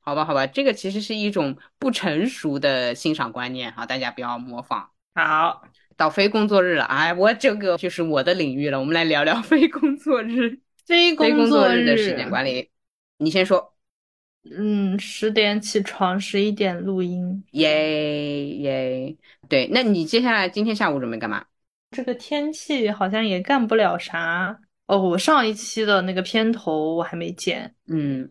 好吧，好吧，这个其实是一种不成熟的欣赏观念哈，大家不要模仿。好。到非工作日了，哎，我这个就是我的领域了。我们来聊聊非工作日，非工作日的时间管理。你先说。嗯，十点起床，十一点录音。耶耶，对，那你接下来今天下午准备干嘛？这个天气好像也干不了啥。哦，我上一期的那个片头我还没剪。嗯，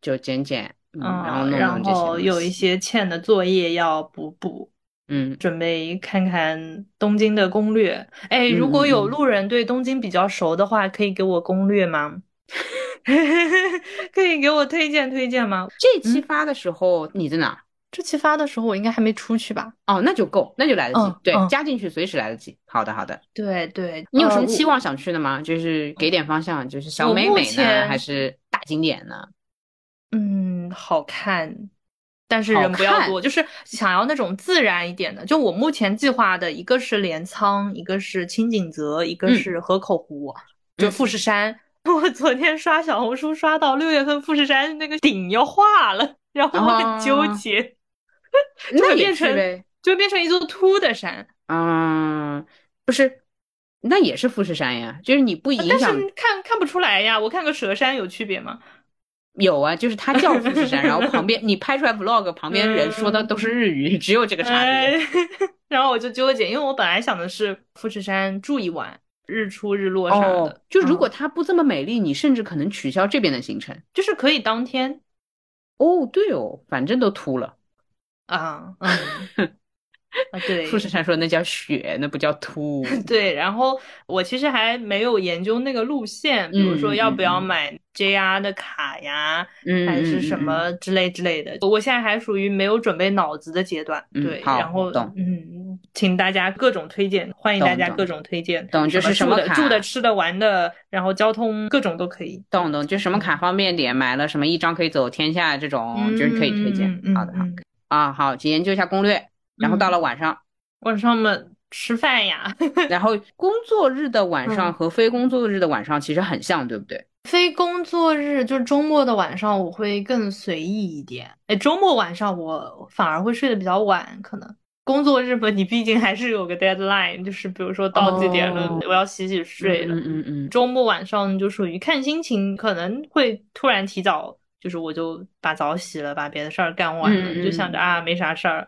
就剪剪，嗯，然后然后有一些欠的作业要补补。嗯，准备看看东京的攻略。哎，如果有路人对东京比较熟的话，可以给我攻略吗？可以给我推荐推荐吗？这期发的时候你在哪？这期发的时候我应该还没出去吧？哦，那就够，那就来得及。对，加进去随时来得及。好的，好的。对对，你有什么期望想去的吗？就是给点方向，就是小美美呢，还是大景点呢？嗯，好看。但是人不要多，就是想要那种自然一点的。就我目前计划的一个是镰仓，一个是青井泽，一个是河口湖，就富士山。我昨天刷小红书刷到六月份富士山那个顶要化了，然后我很纠结，就会变成就会变成一座秃的山。嗯，不是，那也是富士山呀，就是你不影响，但是看看不出来呀。我看个蛇山有区别吗？有啊，就是他叫富士山，然后 旁边你拍出来 vlog，旁边人说的都是日语，只有这个差别。然后我就纠结，因为我本来想的是富士山住一晚，日出日落啥的。就如果它不这么美丽，你甚至可能取消这边的行程，就是可以当天。哦，对哦，反正都秃了啊，嗯。啊，对，富士山说那叫雪，那不叫秃。对，然后我其实还没有研究那个路线，比如说要不要买 JR 的卡呀，还是什么之类之类的。我现在还属于没有准备脑子的阶段。对，然后嗯，请大家各种推荐，欢迎大家各种推荐。懂，就是什么卡，住的、吃的、玩的，然后交通各种都可以。懂懂，就什么卡方便点，买了什么一张可以走天下这种，就是可以推荐。好的，好啊，好，请研究一下攻略。然后到了晚上，晚上嘛吃饭呀。然后工作日的晚上和非工作日的晚上其实很像，对不对？非工作日就是周末的晚上，我会更随意一点。哎，周末晚上我反而会睡得比较晚，可能工作日吧，你毕竟还是有个 deadline，就是比如说到几点了，我要洗洗睡了。嗯嗯嗯。周末晚上就属于看心情，可能会突然提早，就是我就把澡洗了，把别的事儿干完了，就想着啊没啥事儿。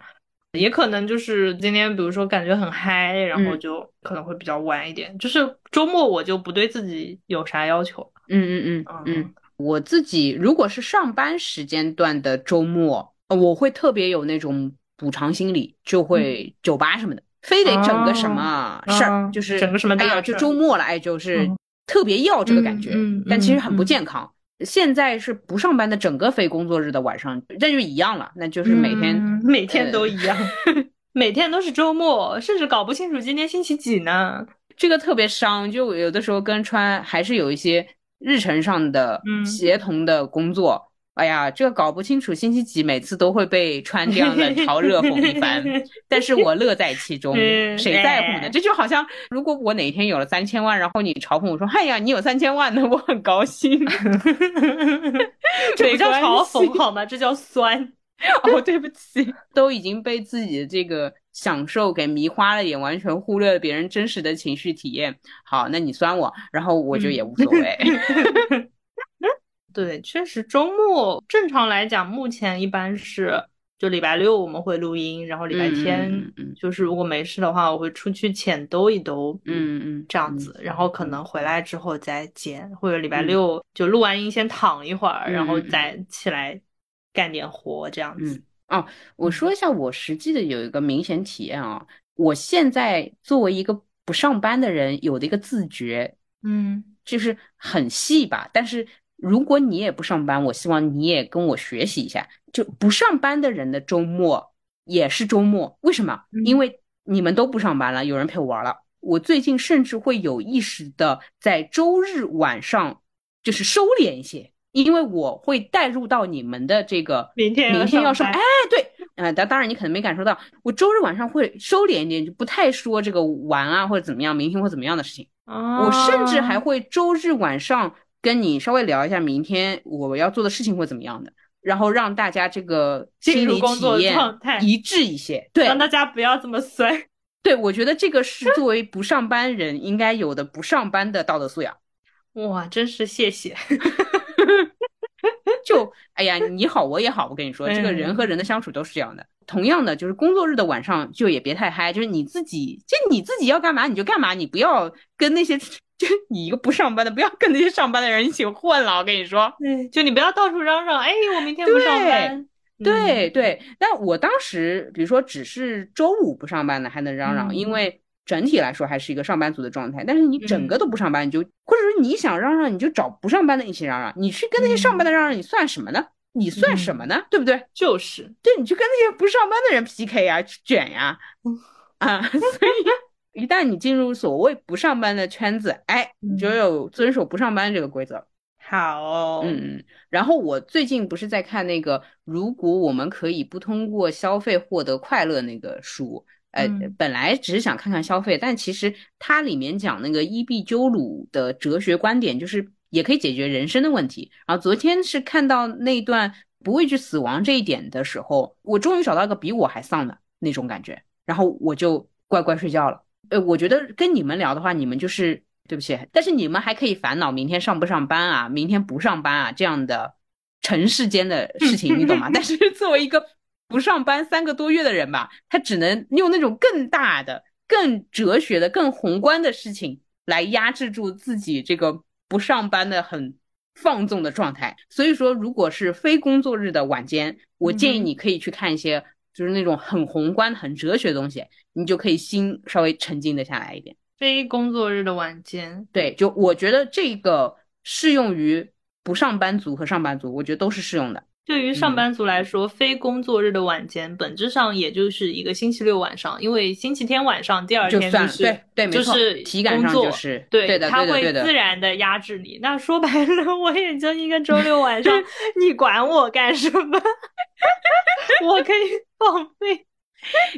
也可能就是今天，比如说感觉很嗨，然后就可能会比较晚一点。就是周末我就不对自己有啥要求。嗯嗯嗯嗯，我自己如果是上班时间段的周末，我会特别有那种补偿心理，就会酒吧什么的，非得整个什么事儿，就是整个什么哎呀，就周末了，哎，就是特别要这个感觉，但其实很不健康。现在是不上班的整个非工作日的晚上，这就一样了，那就是每天每天都一样，每天都是周末，甚至搞不清楚今天星期几呢。这个特别伤，就有的时候跟川还是有一些日程上的协同的工作。哎呀，这个搞不清楚星期几，每次都会被川这样冷嘲 热讽一番。但是我乐在其中，谁在乎呢？这就好像，如果我哪天有了三千万，然后你嘲讽我说：“哎呀，你有三千万呢，我很高兴。”这不叫嘲讽好吗？这叫酸。哦，对不起，都已经被自己的这个享受给迷花了眼，完全忽略了别人真实的情绪体验。好，那你酸我，然后我就也无所谓。对，确实周末正常来讲，目前一般是就礼拜六我们会录音，然后礼拜天就是如果没事的话，我会出去浅兜一兜，嗯嗯，这样子，然后可能回来之后再剪，或者礼拜六就录完音先躺一会儿，然后再起来干点活这样子。哦，我说一下我实际的有一个明显体验啊，我现在作为一个不上班的人，有的一个自觉，嗯，就是很细吧，但是。如果你也不上班，我希望你也跟我学习一下。就不上班的人的周末也是周末，为什么？因为你们都不上班了，有人陪我玩了。我最近甚至会有意识的在周日晚上就是收敛一些，因为我会带入到你们的这个明天明天要上哎，对，呃，当当然你可能没感受到，我周日晚上会收敛一点，就不太说这个玩啊或者怎么样，明天或怎么样的事情。我甚至还会周日晚上。跟你稍微聊一下明天我要做的事情会怎么样的，然后让大家这个心理体验一致一些，对，让大家不要这么衰。对，我觉得这个是作为不上班人应该有的不上班的道德素养。哇，真是谢谢。就哎呀，你好我也好，我跟你说，这个人和人的相处都是这样的。同样的，就是工作日的晚上就也别太嗨，就是你自己，就你自己要干嘛你就干嘛，你不要跟那些。就 你一个不上班的，不要跟那些上班的人一起混了。我跟你说，就你不要到处嚷嚷，哎，我明天不上班。对对，但我当时，比如说只是周五不上班的还能嚷嚷，因为整体来说还是一个上班族的状态。但是你整个都不上班，你就或者说你想嚷嚷，你就找不上班的一起嚷嚷。你去跟那些上班的嚷嚷，你算什么呢？你算什么呢？对不对？就是，对你去跟那些不上班的人 PK 呀，卷呀，啊，所以。一旦你进入所谓不上班的圈子，哎，你就有遵守不上班这个规则。好，嗯，然后我最近不是在看那个《如果我们可以不通过消费获得快乐》那个书，呃，本来只是想看看消费，但其实它里面讲那个伊壁鸠鲁的哲学观点，就是也可以解决人生的问题。然后昨天是看到那段不畏惧死亡这一点的时候，我终于找到一个比我还丧的那种感觉，然后我就乖乖睡觉了。呃，我觉得跟你们聊的话，你们就是对不起，但是你们还可以烦恼明天上不上班啊，明天不上班啊这样的尘世间的事情，你懂吗？但是作为一个不上班三个多月的人吧，他只能用那种更大的、更哲学的、更宏观的事情来压制住自己这个不上班的很放纵的状态。所以说，如果是非工作日的晚间，我建议你可以去看一些。就是那种很宏观、很哲学的东西，你就可以心稍微沉静的下来一点。非工作日的晚间，对，就我觉得这个适用于不上班族和上班族，我觉得都是适用的。对于上班族来说，非工作日的晚间本质上也就是一个星期六晚上，因为星期天晚上第二天就是对对，就是体感上就是对的，他会自然的压制你。那说白了，我也就一个周六晚上，你管我干什么？我可以 放飞。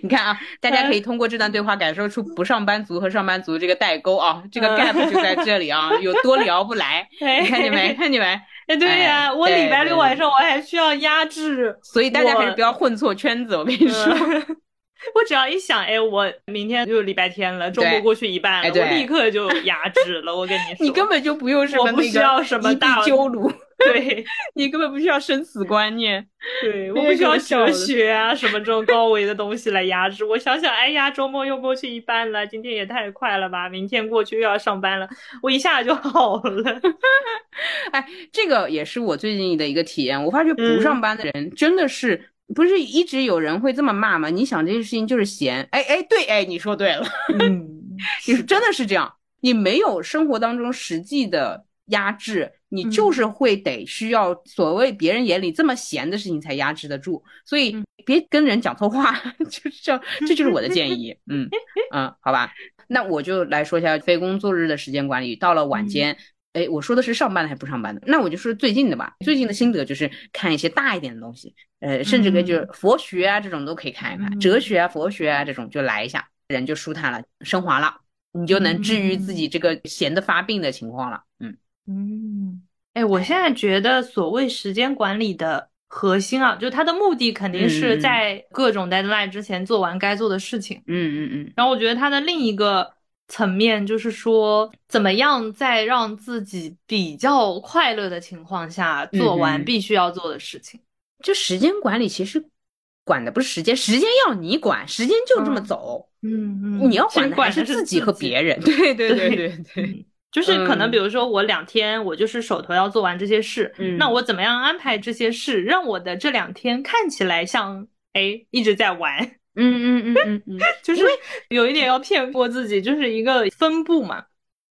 你看啊，大家可以通过这段对话感受出不上班族和上班族这个代沟啊，这个 gap 就在这里啊，有多聊不来。你看见没？看见没？哎，对呀，我礼拜六晚上我还需要压制，所以大家还是不要混错圈子。我跟你说，我只要一想，哎，我明天就礼拜天了，周末过去一半了，我立刻就压制了。我跟你 说，你根本就不用什么那个一地鸠鲁。对 你根本不需要生死观念，对，我不需要哲学啊什么这种高维的东西来压制。我想想，哎呀，周末又过去一半了，今天也太快了吧，明天过去又要上班了，我一下就好了。哎，这个也是我最近的一个体验。我发觉不上班的人真的是不是一直有人会这么骂吗？你想这些事情就是闲，哎哎，对，哎，你说对了，嗯，你是真的是这样，你没有生活当中实际的压制。你就是会得需要所谓别人眼里这么闲的事情才压制得住，所以别跟人讲错话，就是这，这就是我的建议。嗯嗯，好吧，那我就来说一下非工作日的时间管理。到了晚间，哎，我说的是上班的还是不上班的？那我就说最近的吧。最近的心得就是看一些大一点的东西，呃，甚至可以就是佛学啊这种都可以看一看，哲学啊、佛学啊这种就来一下，人就舒坦了，升华了，你就能治愈自己这个闲的发病的情况了。嗯。嗯，哎，我现在觉得所谓时间管理的核心啊，就它的目的肯定是在各种 deadline 之前做完该做的事情。嗯嗯嗯。然后我觉得它的另一个层面就是说，怎么样在让自己比较快乐的情况下做完必须要做的事情。就时间管理其实管的不是时间，时间要你管，时间就这么走。嗯嗯。你要管的还是自己和别人。对对对对对。就是可能，比如说我两天我就是手头要做完这些事，那我怎么样安排这些事，让我的这两天看起来像哎一直在玩，嗯嗯嗯嗯嗯，就是有一点要骗过自己，就是一个分布嘛。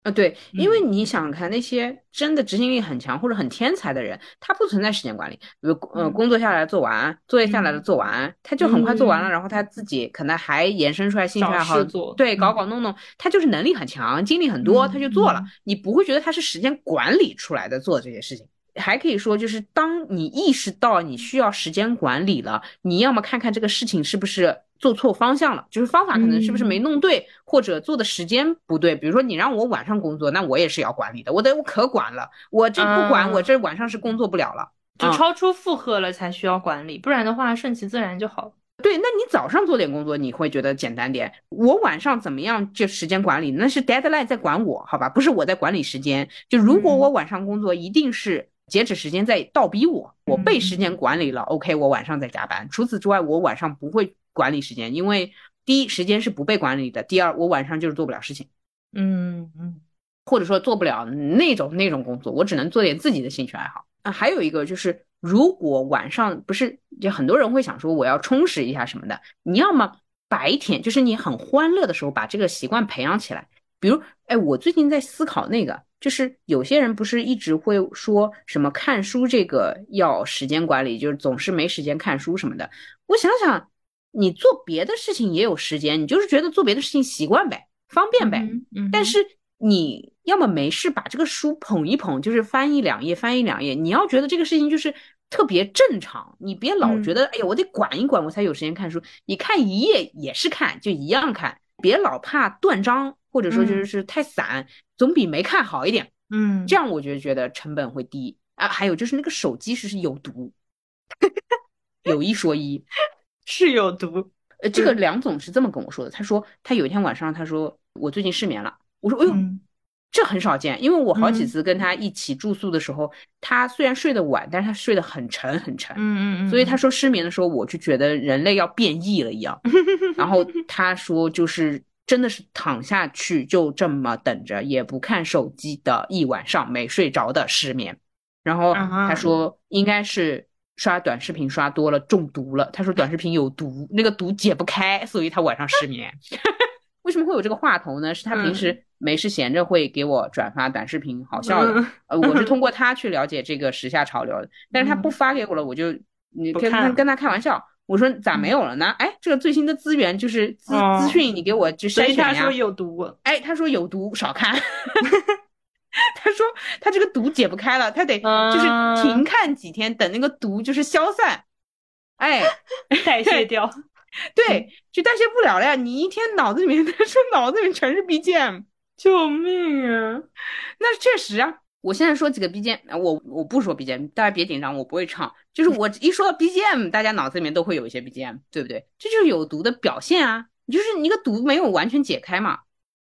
啊，对，因为你想看那些真的执行力很强或者很天才的人，他不存在时间管理，比如呃工作下来做完，作业下来的做完，他就很快做完了，然后他自己可能还延伸出来兴趣爱好，对，搞搞弄弄，他就是能力很强，精力很多，他就做了，你不会觉得他是时间管理出来的做这些事情。还可以说，就是当你意识到你需要时间管理了，你要么看看这个事情是不是做错方向了，就是方法可能是不是没弄对，或者做的时间不对。比如说你让我晚上工作，那我也是要管理的，我得我可管了，我这不管，我这晚上是工作不了了，就超出负荷了才需要管理，不然的话顺其自然就好。对，那你早上做点工作，你会觉得简单点。我晚上怎么样就时间管理，那是 deadline 在管我，好吧？不是我在管理时间。就如果我晚上工作，一定是。截止时间在倒逼我，我被时间管理了。OK，我晚上在加班。除此之外，我晚上不会管理时间，因为第一时间是不被管理的，第二我晚上就是做不了事情。嗯嗯，或者说做不了那种那种工作，我只能做点自己的兴趣爱好啊。还有一个就是，如果晚上不是，就很多人会想说我要充实一下什么的，你要么白天就是你很欢乐的时候把这个习惯培养起来。比如，哎，我最近在思考那个。就是有些人不是一直会说什么看书这个要时间管理，就是总是没时间看书什么的。我想想，你做别的事情也有时间，你就是觉得做别的事情习惯呗，方便呗。但是你要么没事把这个书捧一捧，就是翻一两页，翻一两页。你要觉得这个事情就是特别正常，你别老觉得哎呀，我得管一管我才有时间看书。你看一页也是看，就一样看，别老怕断章。或者说就是是太散，总比没看好一点。嗯，这样我觉得觉得成本会低啊。还有就是那个手机是是有毒，有一说一，是有毒。呃，这个梁总是这么跟我说的。他说他有一天晚上，他说我最近失眠了。我说哎呦，这很少见，因为我好几次跟他一起住宿的时候，他虽然睡得晚，但是他睡得很沉很沉。嗯嗯嗯。所以他说失眠的时候，我就觉得人类要变异了一样。然后他说就是。真的是躺下去就这么等着，也不看手机的一晚上没睡着的失眠。然后他说应该是刷短视频刷多了中毒了。他说短视频有毒，那个毒解不开，所以他晚上失眠。为什么会有这个话头呢？是他平时没事闲着会给我转发短视频，好笑的。呃，我是通过他去了解这个时下潮流的，但是他不发给我了，我就你跟他跟他开玩笑。我说咋没有了呢？哎，这个最新的资源就是资资讯，你给我就筛选呀。他说有毒。哎，他说有毒，少看。他说他这个毒解不开了，他得就是停看几天，等那个毒就是消散，哎，代谢掉。对，就代谢不了了呀！你一天脑子里面，他说脑子里面全是 BGM，救命啊！那确实啊，我现在说几个 BGM，我我不说 BGM，大家别紧张，我不会唱。就是我一说到 BGM，大家脑子里面都会有一些 BGM，对不对？这就是有毒的表现啊！就是你个毒没有完全解开嘛。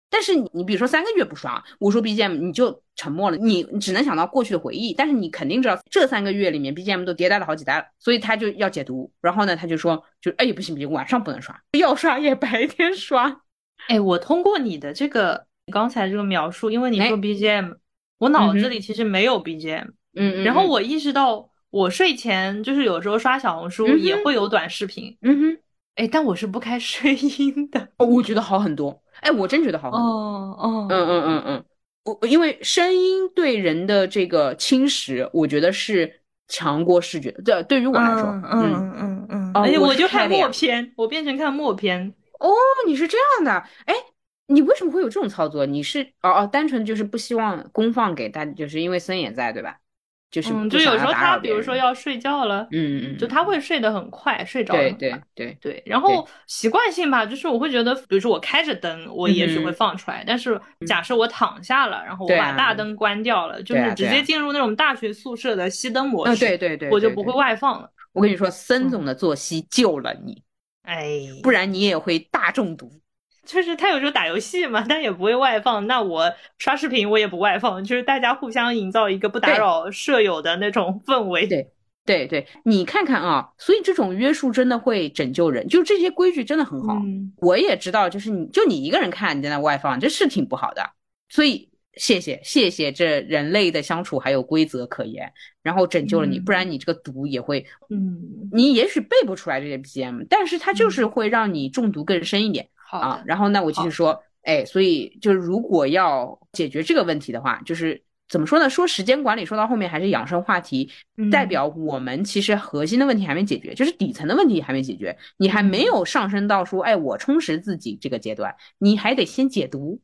但是你你比如说三个月不刷，我说 BGM 你就沉默了，你只能想到过去的回忆，但是你肯定知道这三个月里面 BGM 都迭代了好几代了，所以他就要解读。然后呢，他就说就哎不行不行，晚上不能刷，要刷也白天刷。哎，我通过你的这个刚才这个描述，因为你说 BGM，我脑子里其实没有 BGM，嗯，然后我意识到我睡前就是有时候刷小红书也会有短视频，嗯哼，哎，但我是不开声音的，哦我觉得好很多。哎，我真觉得好很多。哦哦，嗯嗯嗯嗯，我因为声音对人的这个侵蚀，我觉得是强过视觉。对，对于我来说，嗯嗯嗯，而且我就看默片，我变成看默片。哦，你是这样的？哎，你为什么会有这种操作？你是哦哦，单纯就是不希望公放给大，就是因为森也在，对吧？就是，就有时候他比如说要睡觉了，嗯嗯，就他会睡得很快，睡着。对对对对。然后习惯性吧，就是我会觉得，比如说我开着灯，我也许会放出来，但是假设我躺下了，然后我把大灯关掉了，就是直接进入那种大学宿舍的熄灯模式，对对对，我就不会外放了。我跟你说，森总的作息救了你，哎，不然你也会大中毒。就是他有时候打游戏嘛，但也不会外放。那我刷视频我也不外放，就是大家互相营造一个不打扰舍友的那种氛围。对对对，你看看啊，所以这种约束真的会拯救人，就这些规矩真的很好。我也知道，就是你就你一个人看你在那外放，这是挺不好的。所以谢谢谢谢这人类的相处还有规则可言，然后拯救了你，不然你这个毒也会，嗯，你也许背不出来这些 PGM 但是它就是会让你中毒更深一点。啊，然后那我继续说，哎，所以就是如果要解决这个问题的话，就是怎么说呢？说时间管理，说到后面还是养生话题，代表我们其实核心的问题还没解决，就是底层的问题还没解决，你还没有上升到说，哎，我充实自己这个阶段，你还得先解毒。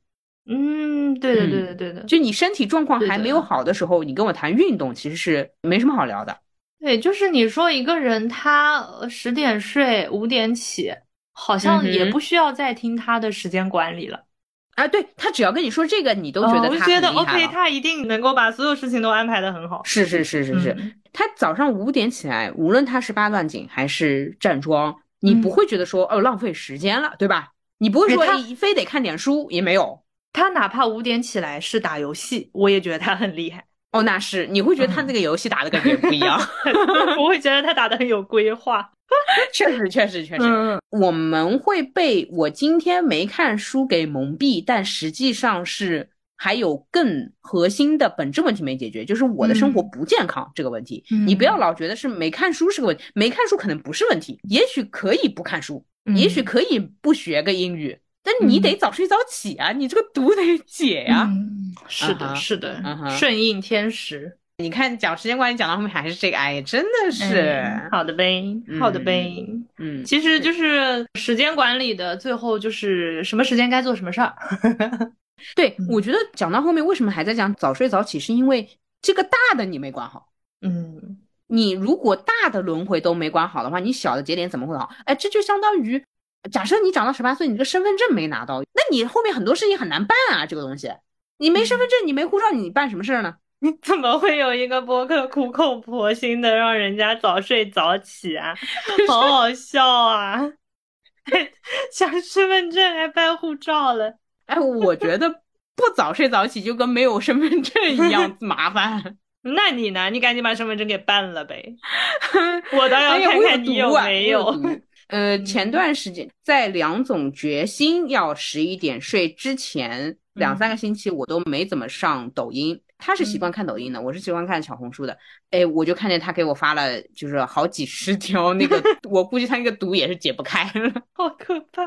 嗯，对的，对的，对的，就你身体状况还没有好的时候，你跟我谈运动，其实是没什么好聊的。对，就是你说一个人他十点睡，五点起。好像也不需要再听他的时间管理了，啊，对他只要跟你说这个，你都觉得他觉得 OK，他一定能够把所有事情都安排的很好。是是是是是，他早上五点起来，无论他是八段锦还是站桩，你不会觉得说哦浪费时间了，对吧？你不会说你非得看点书也没有。他哪怕五点起来是打游戏，我也觉得他很厉害。哦，那是你会觉得他那个游戏打的感觉不一样，我会觉得他打的很有规划。确实，确实，确实，我们会被我今天没看书给蒙蔽，但实际上是还有更核心的本质问题没解决，就是我的生活不健康这个问题。你不要老觉得是没看书是个问题，没看书可能不是问题，也许可以不看书，也许可以不学个英语，但你得早睡早起啊，你这个毒得解呀。是的，是的，顺应天时。你看，讲时间管理讲到后面还是这个，哎，真的是好的呗，好的呗，嗯，其实就是时间管理的最后就是什么时间该做什么事儿。对，我觉得讲到后面为什么还在讲早睡早起，是因为这个大的你没管好。嗯，你如果大的轮回都没管好的话，你小的节点怎么会好？哎，这就相当于，假设你长到十八岁，你这个身份证没拿到，那你后面很多事情很难办啊，这个东西，你没身份证，你没护照，你办什么事儿呢？你怎么会有一个博客苦口婆心的让人家早睡早起啊？好好笑啊！想身份证还办护照了？哎，我觉得不早睡早起就跟没有身份证一样 麻烦。那你呢？你赶紧把身份证给办了呗！我倒要看看你有没有。呃，前段时间在梁总决心要十一点睡之前两三个星期，我都没怎么上抖音。他是习惯看抖音的，我是习惯看小红书的。哎，我就看见他给我发了，就是好几十条那个，我估计他那个毒也是解不开了，好可怕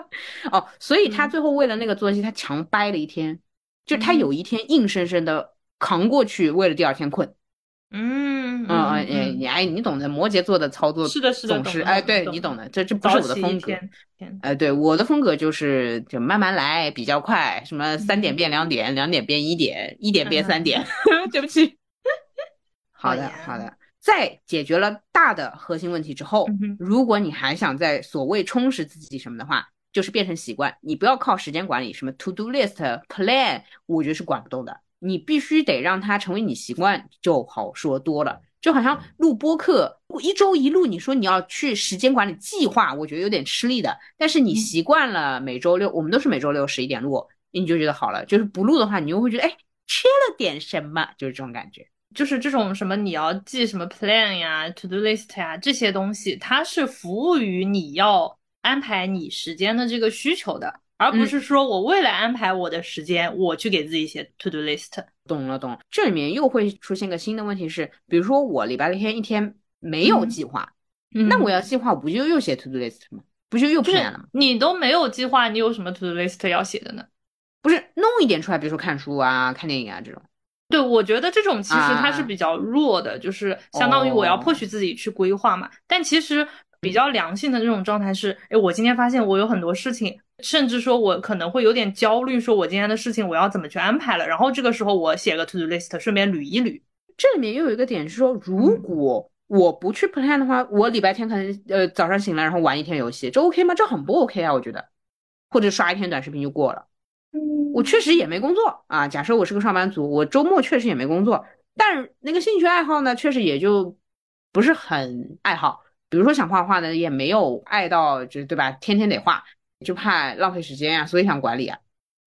哦。所以他最后为了那个作息，他强掰了一天，就他有一天硬生生的扛过去，为了第二天困。嗯嗯嗯，你哎，你懂的，摩羯座的操作是的，是的，总是哎，对你懂的，这这不是我的风格。哎，对，我的风格就是就慢慢来，比较快，什么三点变两点，两点变一点，一点变三点。对不起。好的，好的。在解决了大的核心问题之后，如果你还想在所谓充实自己什么的话，就是变成习惯。你不要靠时间管理，什么 to do list plan，我觉得是管不动的。你必须得让它成为你习惯，就好说多了。就好像录播课，一周一录，你说你要去时间管理计划，我觉得有点吃力的。但是你习惯了每周六，我们都是每周六十一点录，你就觉得好了。就是不录的话，你又会觉得哎，缺了点什么，就是这种感觉。就是这种什么你要记什么 plan 呀，to do list 呀这些东西，它是服务于你要安排你时间的这个需求的。而不是说我为了安排我的时间，我去给自己写 to do list。懂了，懂了。这里面又会出现个新的问题是，比如说我礼拜天一天没有计划，那我要计划，我不就又写 to do list 吗？不就又了吗？你都没有计划，你有什么 to do list 要写的呢？不是弄一点出来，比如说看书啊、看电影啊这种。对，我觉得这种其实它是比较弱的，就是相当于我要迫使自己去规划嘛。但其实。比较良性的这种状态是，哎，我今天发现我有很多事情，甚至说我可能会有点焦虑，说我今天的事情我要怎么去安排了。然后这个时候我写个 to do list，顺便捋一捋。这里面又有一个点是说，如果我不去 plan 的话，我礼拜天可能呃早上醒来然后玩一天游戏，这 OK 吗？这很不 OK 啊，我觉得。或者刷一天短视频就过了。嗯，我确实也没工作啊。假设我是个上班族，我周末确实也没工作，但那个兴趣爱好呢，确实也就不是很爱好。比如说想画画的也没有爱到，就是对吧？天天得画，就怕浪费时间啊，所以想管理啊。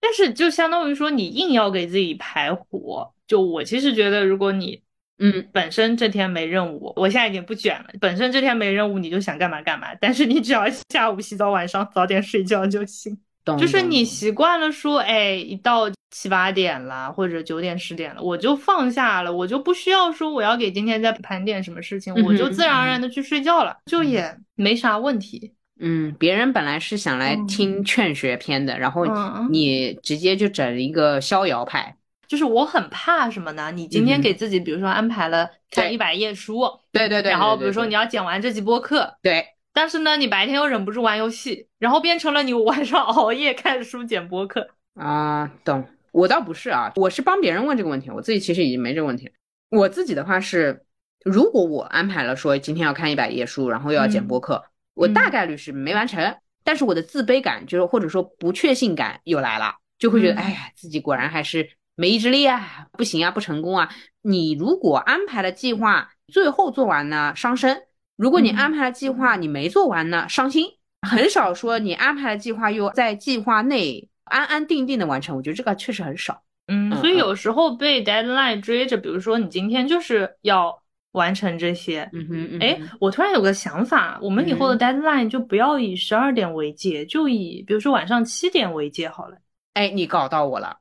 但是就相当于说你硬要给自己排活，就我其实觉得，如果你嗯本身这天没任务，我现在已经不卷了。本身这天没任务，你就想干嘛干嘛。但是你只要下午洗澡，晚上早点睡觉就行。就是你习惯了说，哎，一到七八点了，或者九点十点了，我就放下了，我就不需要说我要给今天再盘点什么事情，我就自然而然的去睡觉了，就也没啥问题。嗯，别人本来是想来听劝学篇的，然后你直接就整一个逍遥派。就是我很怕什么呢？你今天给自己，比如说安排了看一百页书，对对对，然后比如说你要剪完这期播客，对。但是呢，你白天又忍不住玩游戏，然后变成了你晚上熬夜看书、剪播客啊。懂，我倒不是啊，我是帮别人问这个问题，我自己其实已经没这个问题。我自己的话是，如果我安排了说今天要看一百页书，然后又要剪播客，我大概率是没完成。但是我的自卑感就是或者说不确信感又来了，就会觉得哎呀，自己果然还是没意志力啊，不行啊，不成功啊。你如果安排了计划，最后做完呢，伤身。如果你安排了计划，你没做完呢，伤心。很少说你安排了计划又在计划内安安定定的完成，我觉得这个确实很少。嗯，所以有时候被 deadline 追着，比如说你今天就是要完成这些。嗯哼，哎，我突然有个想法，我们以后的 deadline 就不要以十二点为界，就以比如说晚上七点为界好了。哎，你搞到我了。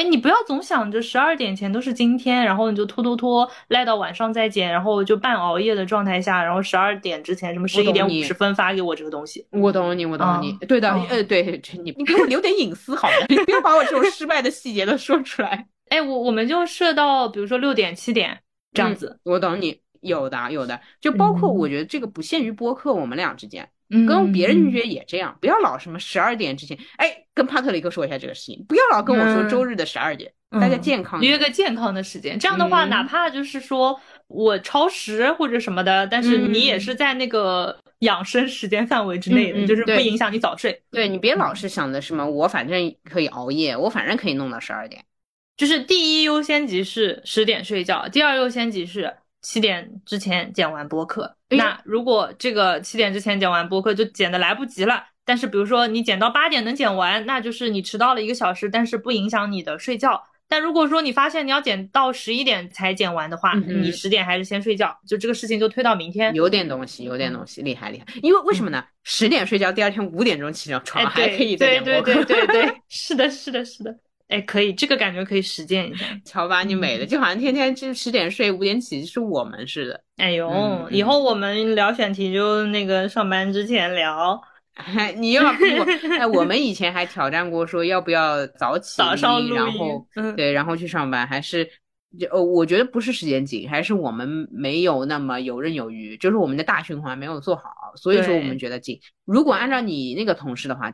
哎，你不要总想着十二点前都是今天，然后你就拖拖拖赖到晚上再剪，然后就半熬夜的状态下，然后十二点之前什么十一点五十分发给我这个东西。我懂你，我懂你。对的，呃，对，你你给我留点隐私好吗？你不要把我这种失败的细节都说出来。哎，我我们就设到比如说六点七点这样子。我懂你，有的有的，就包括我觉得这个不限于播客，我们俩之间。跟别人约也这样，不要老什么十二点之前。哎，跟帕特里克说一下这个事情，不要老跟我说周日的十二点，大家健康约个健康的时间。这样的话，哪怕就是说我超时或者什么的，但是你也是在那个养生时间范围之内的，就是不影响你早睡。对你别老是想着什么，我反正可以熬夜，我反正可以弄到十二点。就是第一优先级是十点睡觉，第二优先级是。七点之前剪完播客，那如果这个七点之前剪完播客就剪的来不及了，但是比如说你剪到八点能剪完，那就是你迟到了一个小时，但是不影响你的睡觉。但如果说你发现你要剪到十一点才剪完的话，你十点还是先睡觉，就这个事情就推到明天。有点东西，有点东西，厉害厉害。因为为什么呢？十点睡觉，第二天五点钟起床，床还可以再剪播客。对对对对对，是的，是的，是的。哎，可以，这个感觉可以实践一下。瞧把你美的，就好像天天就十点睡，五点起，是我们似的。哎呦，以后我们聊选题就那个上班之前聊。你又要？哎，我们以前还挑战过，说要不要早起，早上然后对，然后去上班，还是就呃，我觉得不是时间紧，还是我们没有那么游刃有余，就是我们的大循环没有做好，所以说我们觉得紧。如果按照你那个同事的话。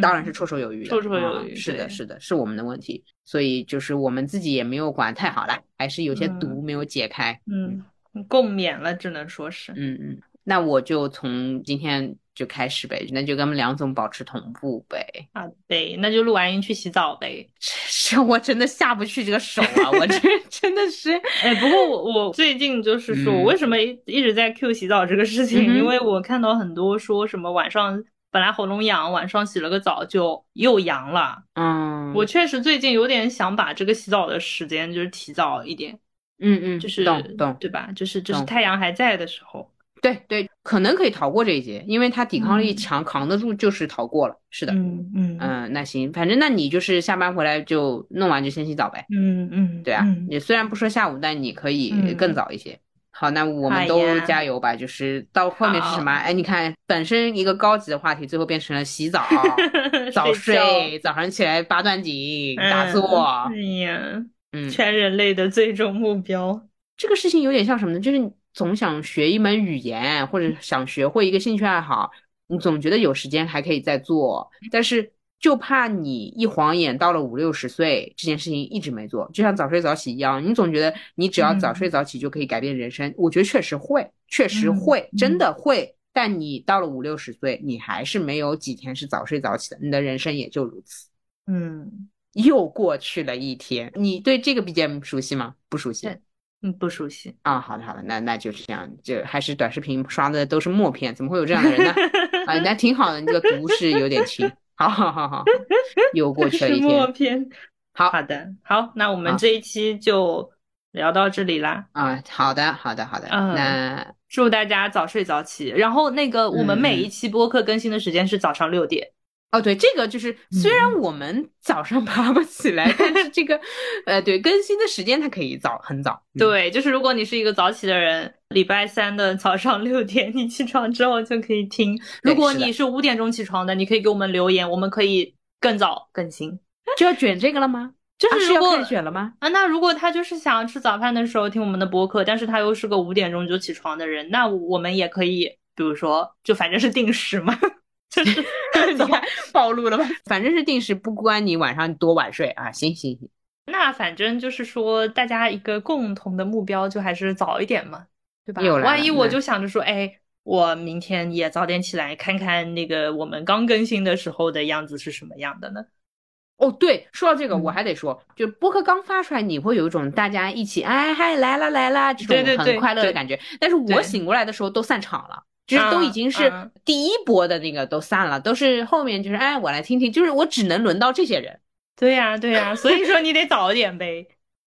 当然是绰绰有余的，绰绰有余。是的，是的，是我们的问题，所以就是我们自己也没有管太好了，还是有些毒没有解开。嗯，共勉了，只能说是。嗯嗯，那我就从今天就开始呗，那就跟我们梁总保持同步呗。啊，对，那就录完音去洗澡呗。是我真的下不去这个手啊，我这 真的是。哎，不过我我最近就是说，我为什么一一直在 Q 洗澡这个事情？因为我看到很多说什么晚上本来喉咙痒，晚上洗了个澡就又阳了。嗯，我确实最近有点想把这个洗澡的时间就是提早一点。嗯嗯，就是懂懂，对吧？就是就是太阳还在的时候，对对，可能可以逃过这一劫，因为他抵抗力强，扛得住，就是逃过了。是的，嗯嗯嗯，那行，反正那你就是下班回来就弄完就先洗澡呗。嗯嗯，对啊，你虽然不说下午，但你可以更早一些。好，那我们都加油吧。就是到后面是什么？哎，你看，本身一个高级的话题，最后变成了洗澡、早睡，早上起来八段锦、打坐。哎呀。嗯，全人类的最终目标，这个事情有点像什么呢？就是总想学一门语言，或者想学会一个兴趣爱好，你总觉得有时间还可以再做，但是就怕你一晃眼到了五六十岁，这件事情一直没做。就像早睡早起一样，你总觉得你只要早睡早起就可以改变人生。我觉得确实会，确实会，真的会。但你到了五六十岁，你还是没有几天是早睡早起的，你的人生也就如此。嗯。又过去了一天，你对这个 BGM 熟悉吗？不熟悉，嗯，不熟悉啊。好的，好的，那那就是这样，就还是短视频刷的都是默片，怎么会有这样的人呢？啊，那挺好的，你这个读是有点轻。好好好好，又过去了一天。好好的，好，那我们这一期就聊到这里啦。啊，好的，好的，好的。嗯，那祝大家早睡早起。然后那个，我们每一期播客更新的时间是早上六点。哦，对，这个就是虽然我们早上 爬不起来，但是这个，呃，对，更新的时间它可以早很早。对，就是如果你是一个早起的人，礼拜三的早上六点你起床之后就可以听。如果你是五点钟起床的，你可以给我们留言，我们可以更早更新。就要卷这个了吗？就是如果卷了吗？啊，那如果他就是想要吃早饭的时候听我们的播客，但是他又是个五点钟就起床的人，那我们也可以，比如说，就反正是定时嘛。就是 你看 暴露了吧？反正是定时，不关你晚上多晚睡啊。行行行，那反正就是说，大家一个共同的目标，就还是早一点嘛，对吧？万一我就想着说，哎，我明天也早点起来，看看那个我们刚更新的时候的样子是什么样的呢？哦，对，说到这个，我还得说，就播客刚发出来，你会有一种大家一起哎嗨来了来了这种很快乐的感觉。但是我醒过来的时候都散场了。就是都已经是第一波的那个都散了，都是后面就是哎，我来听听，就是我只能轮到这些人。对呀，对呀，所以说你得早点呗。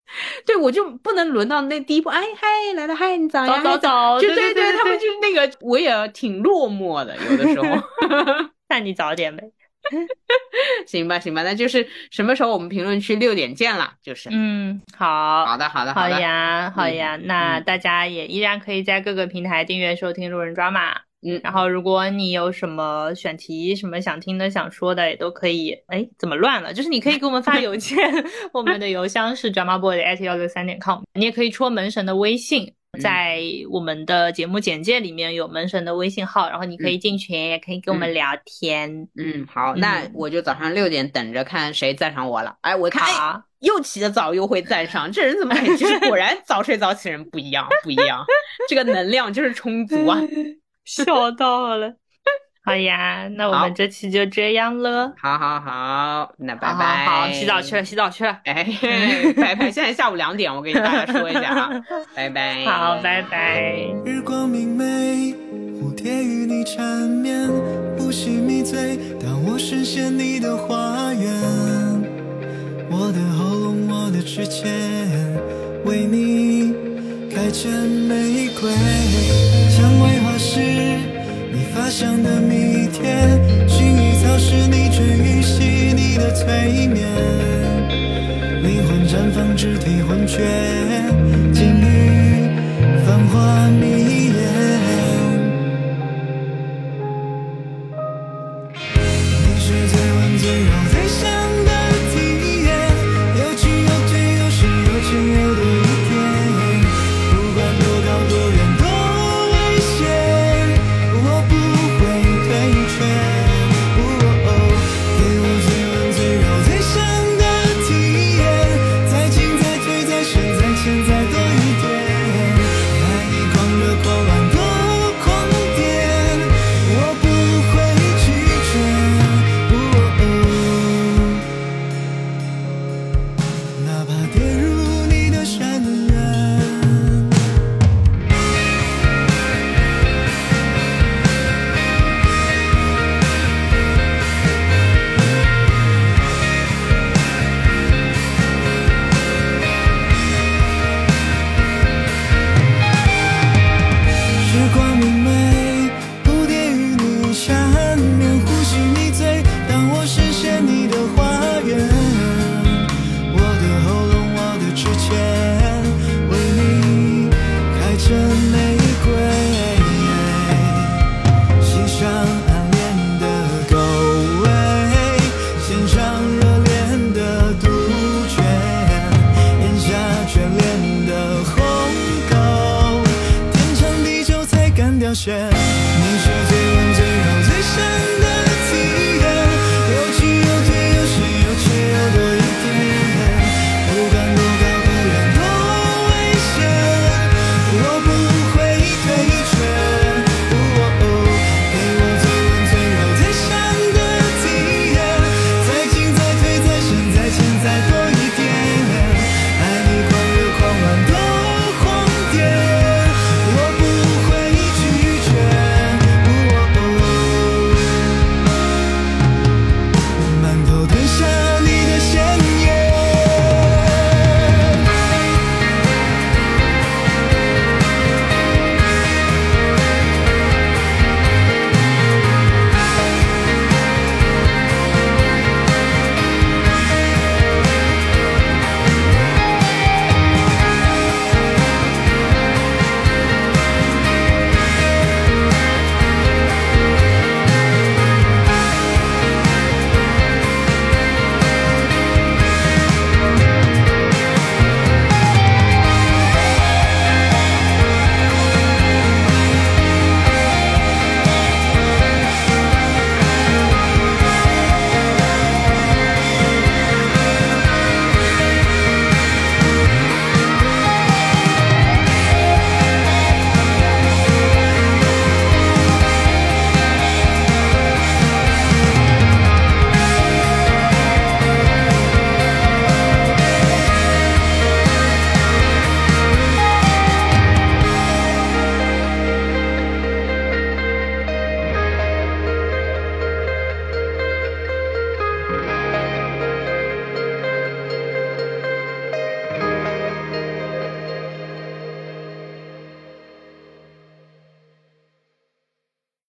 对，我就不能轮到那第一波。哎嗨，来了嗨，你早呀，早早，就对对，他们就是那个，我也挺落寞的，有的时候。那你早点呗。行吧，行吧，那就是什么时候我们评论区六点见了，就是。嗯，好，好的，好的，好呀，好呀。那大家也依然可以在各个平台订阅收听路人抓马。嗯，然后如果你有什么选题，什么想听的、想说的，也都可以。哎，怎么乱了？就是你可以给我们发邮件，我们的邮箱是 drama boy at 幺六三点 com。你也可以戳门神的微信。在我们的节目简介里面有门神的微信号，然后你可以进群，也可以跟我们聊天。嗯，好，那我就早上六点等着看谁赞赏我了。哎，我看又起得早又会赞赏，这人怎么 就是果然早睡早起人不一样，不一样，这个能量就是充足啊，笑到了。好呀，那我们这期就这样了。好好好，那拜拜。好，洗澡去了，洗澡去了。哎，拜拜。现在下午两点，我给大家说一下啊，拜拜。好，拜拜。日光明媚，蝴蝶与你缠绵，呼吸迷醉。当我视线你的花园，我的喉咙，我的指尖，为你开成玫瑰，蔷薇花是。花香的蜜甜，薰衣草是你治愈细腻的催眠，灵魂绽放，肢体昏厥，境遇繁花迷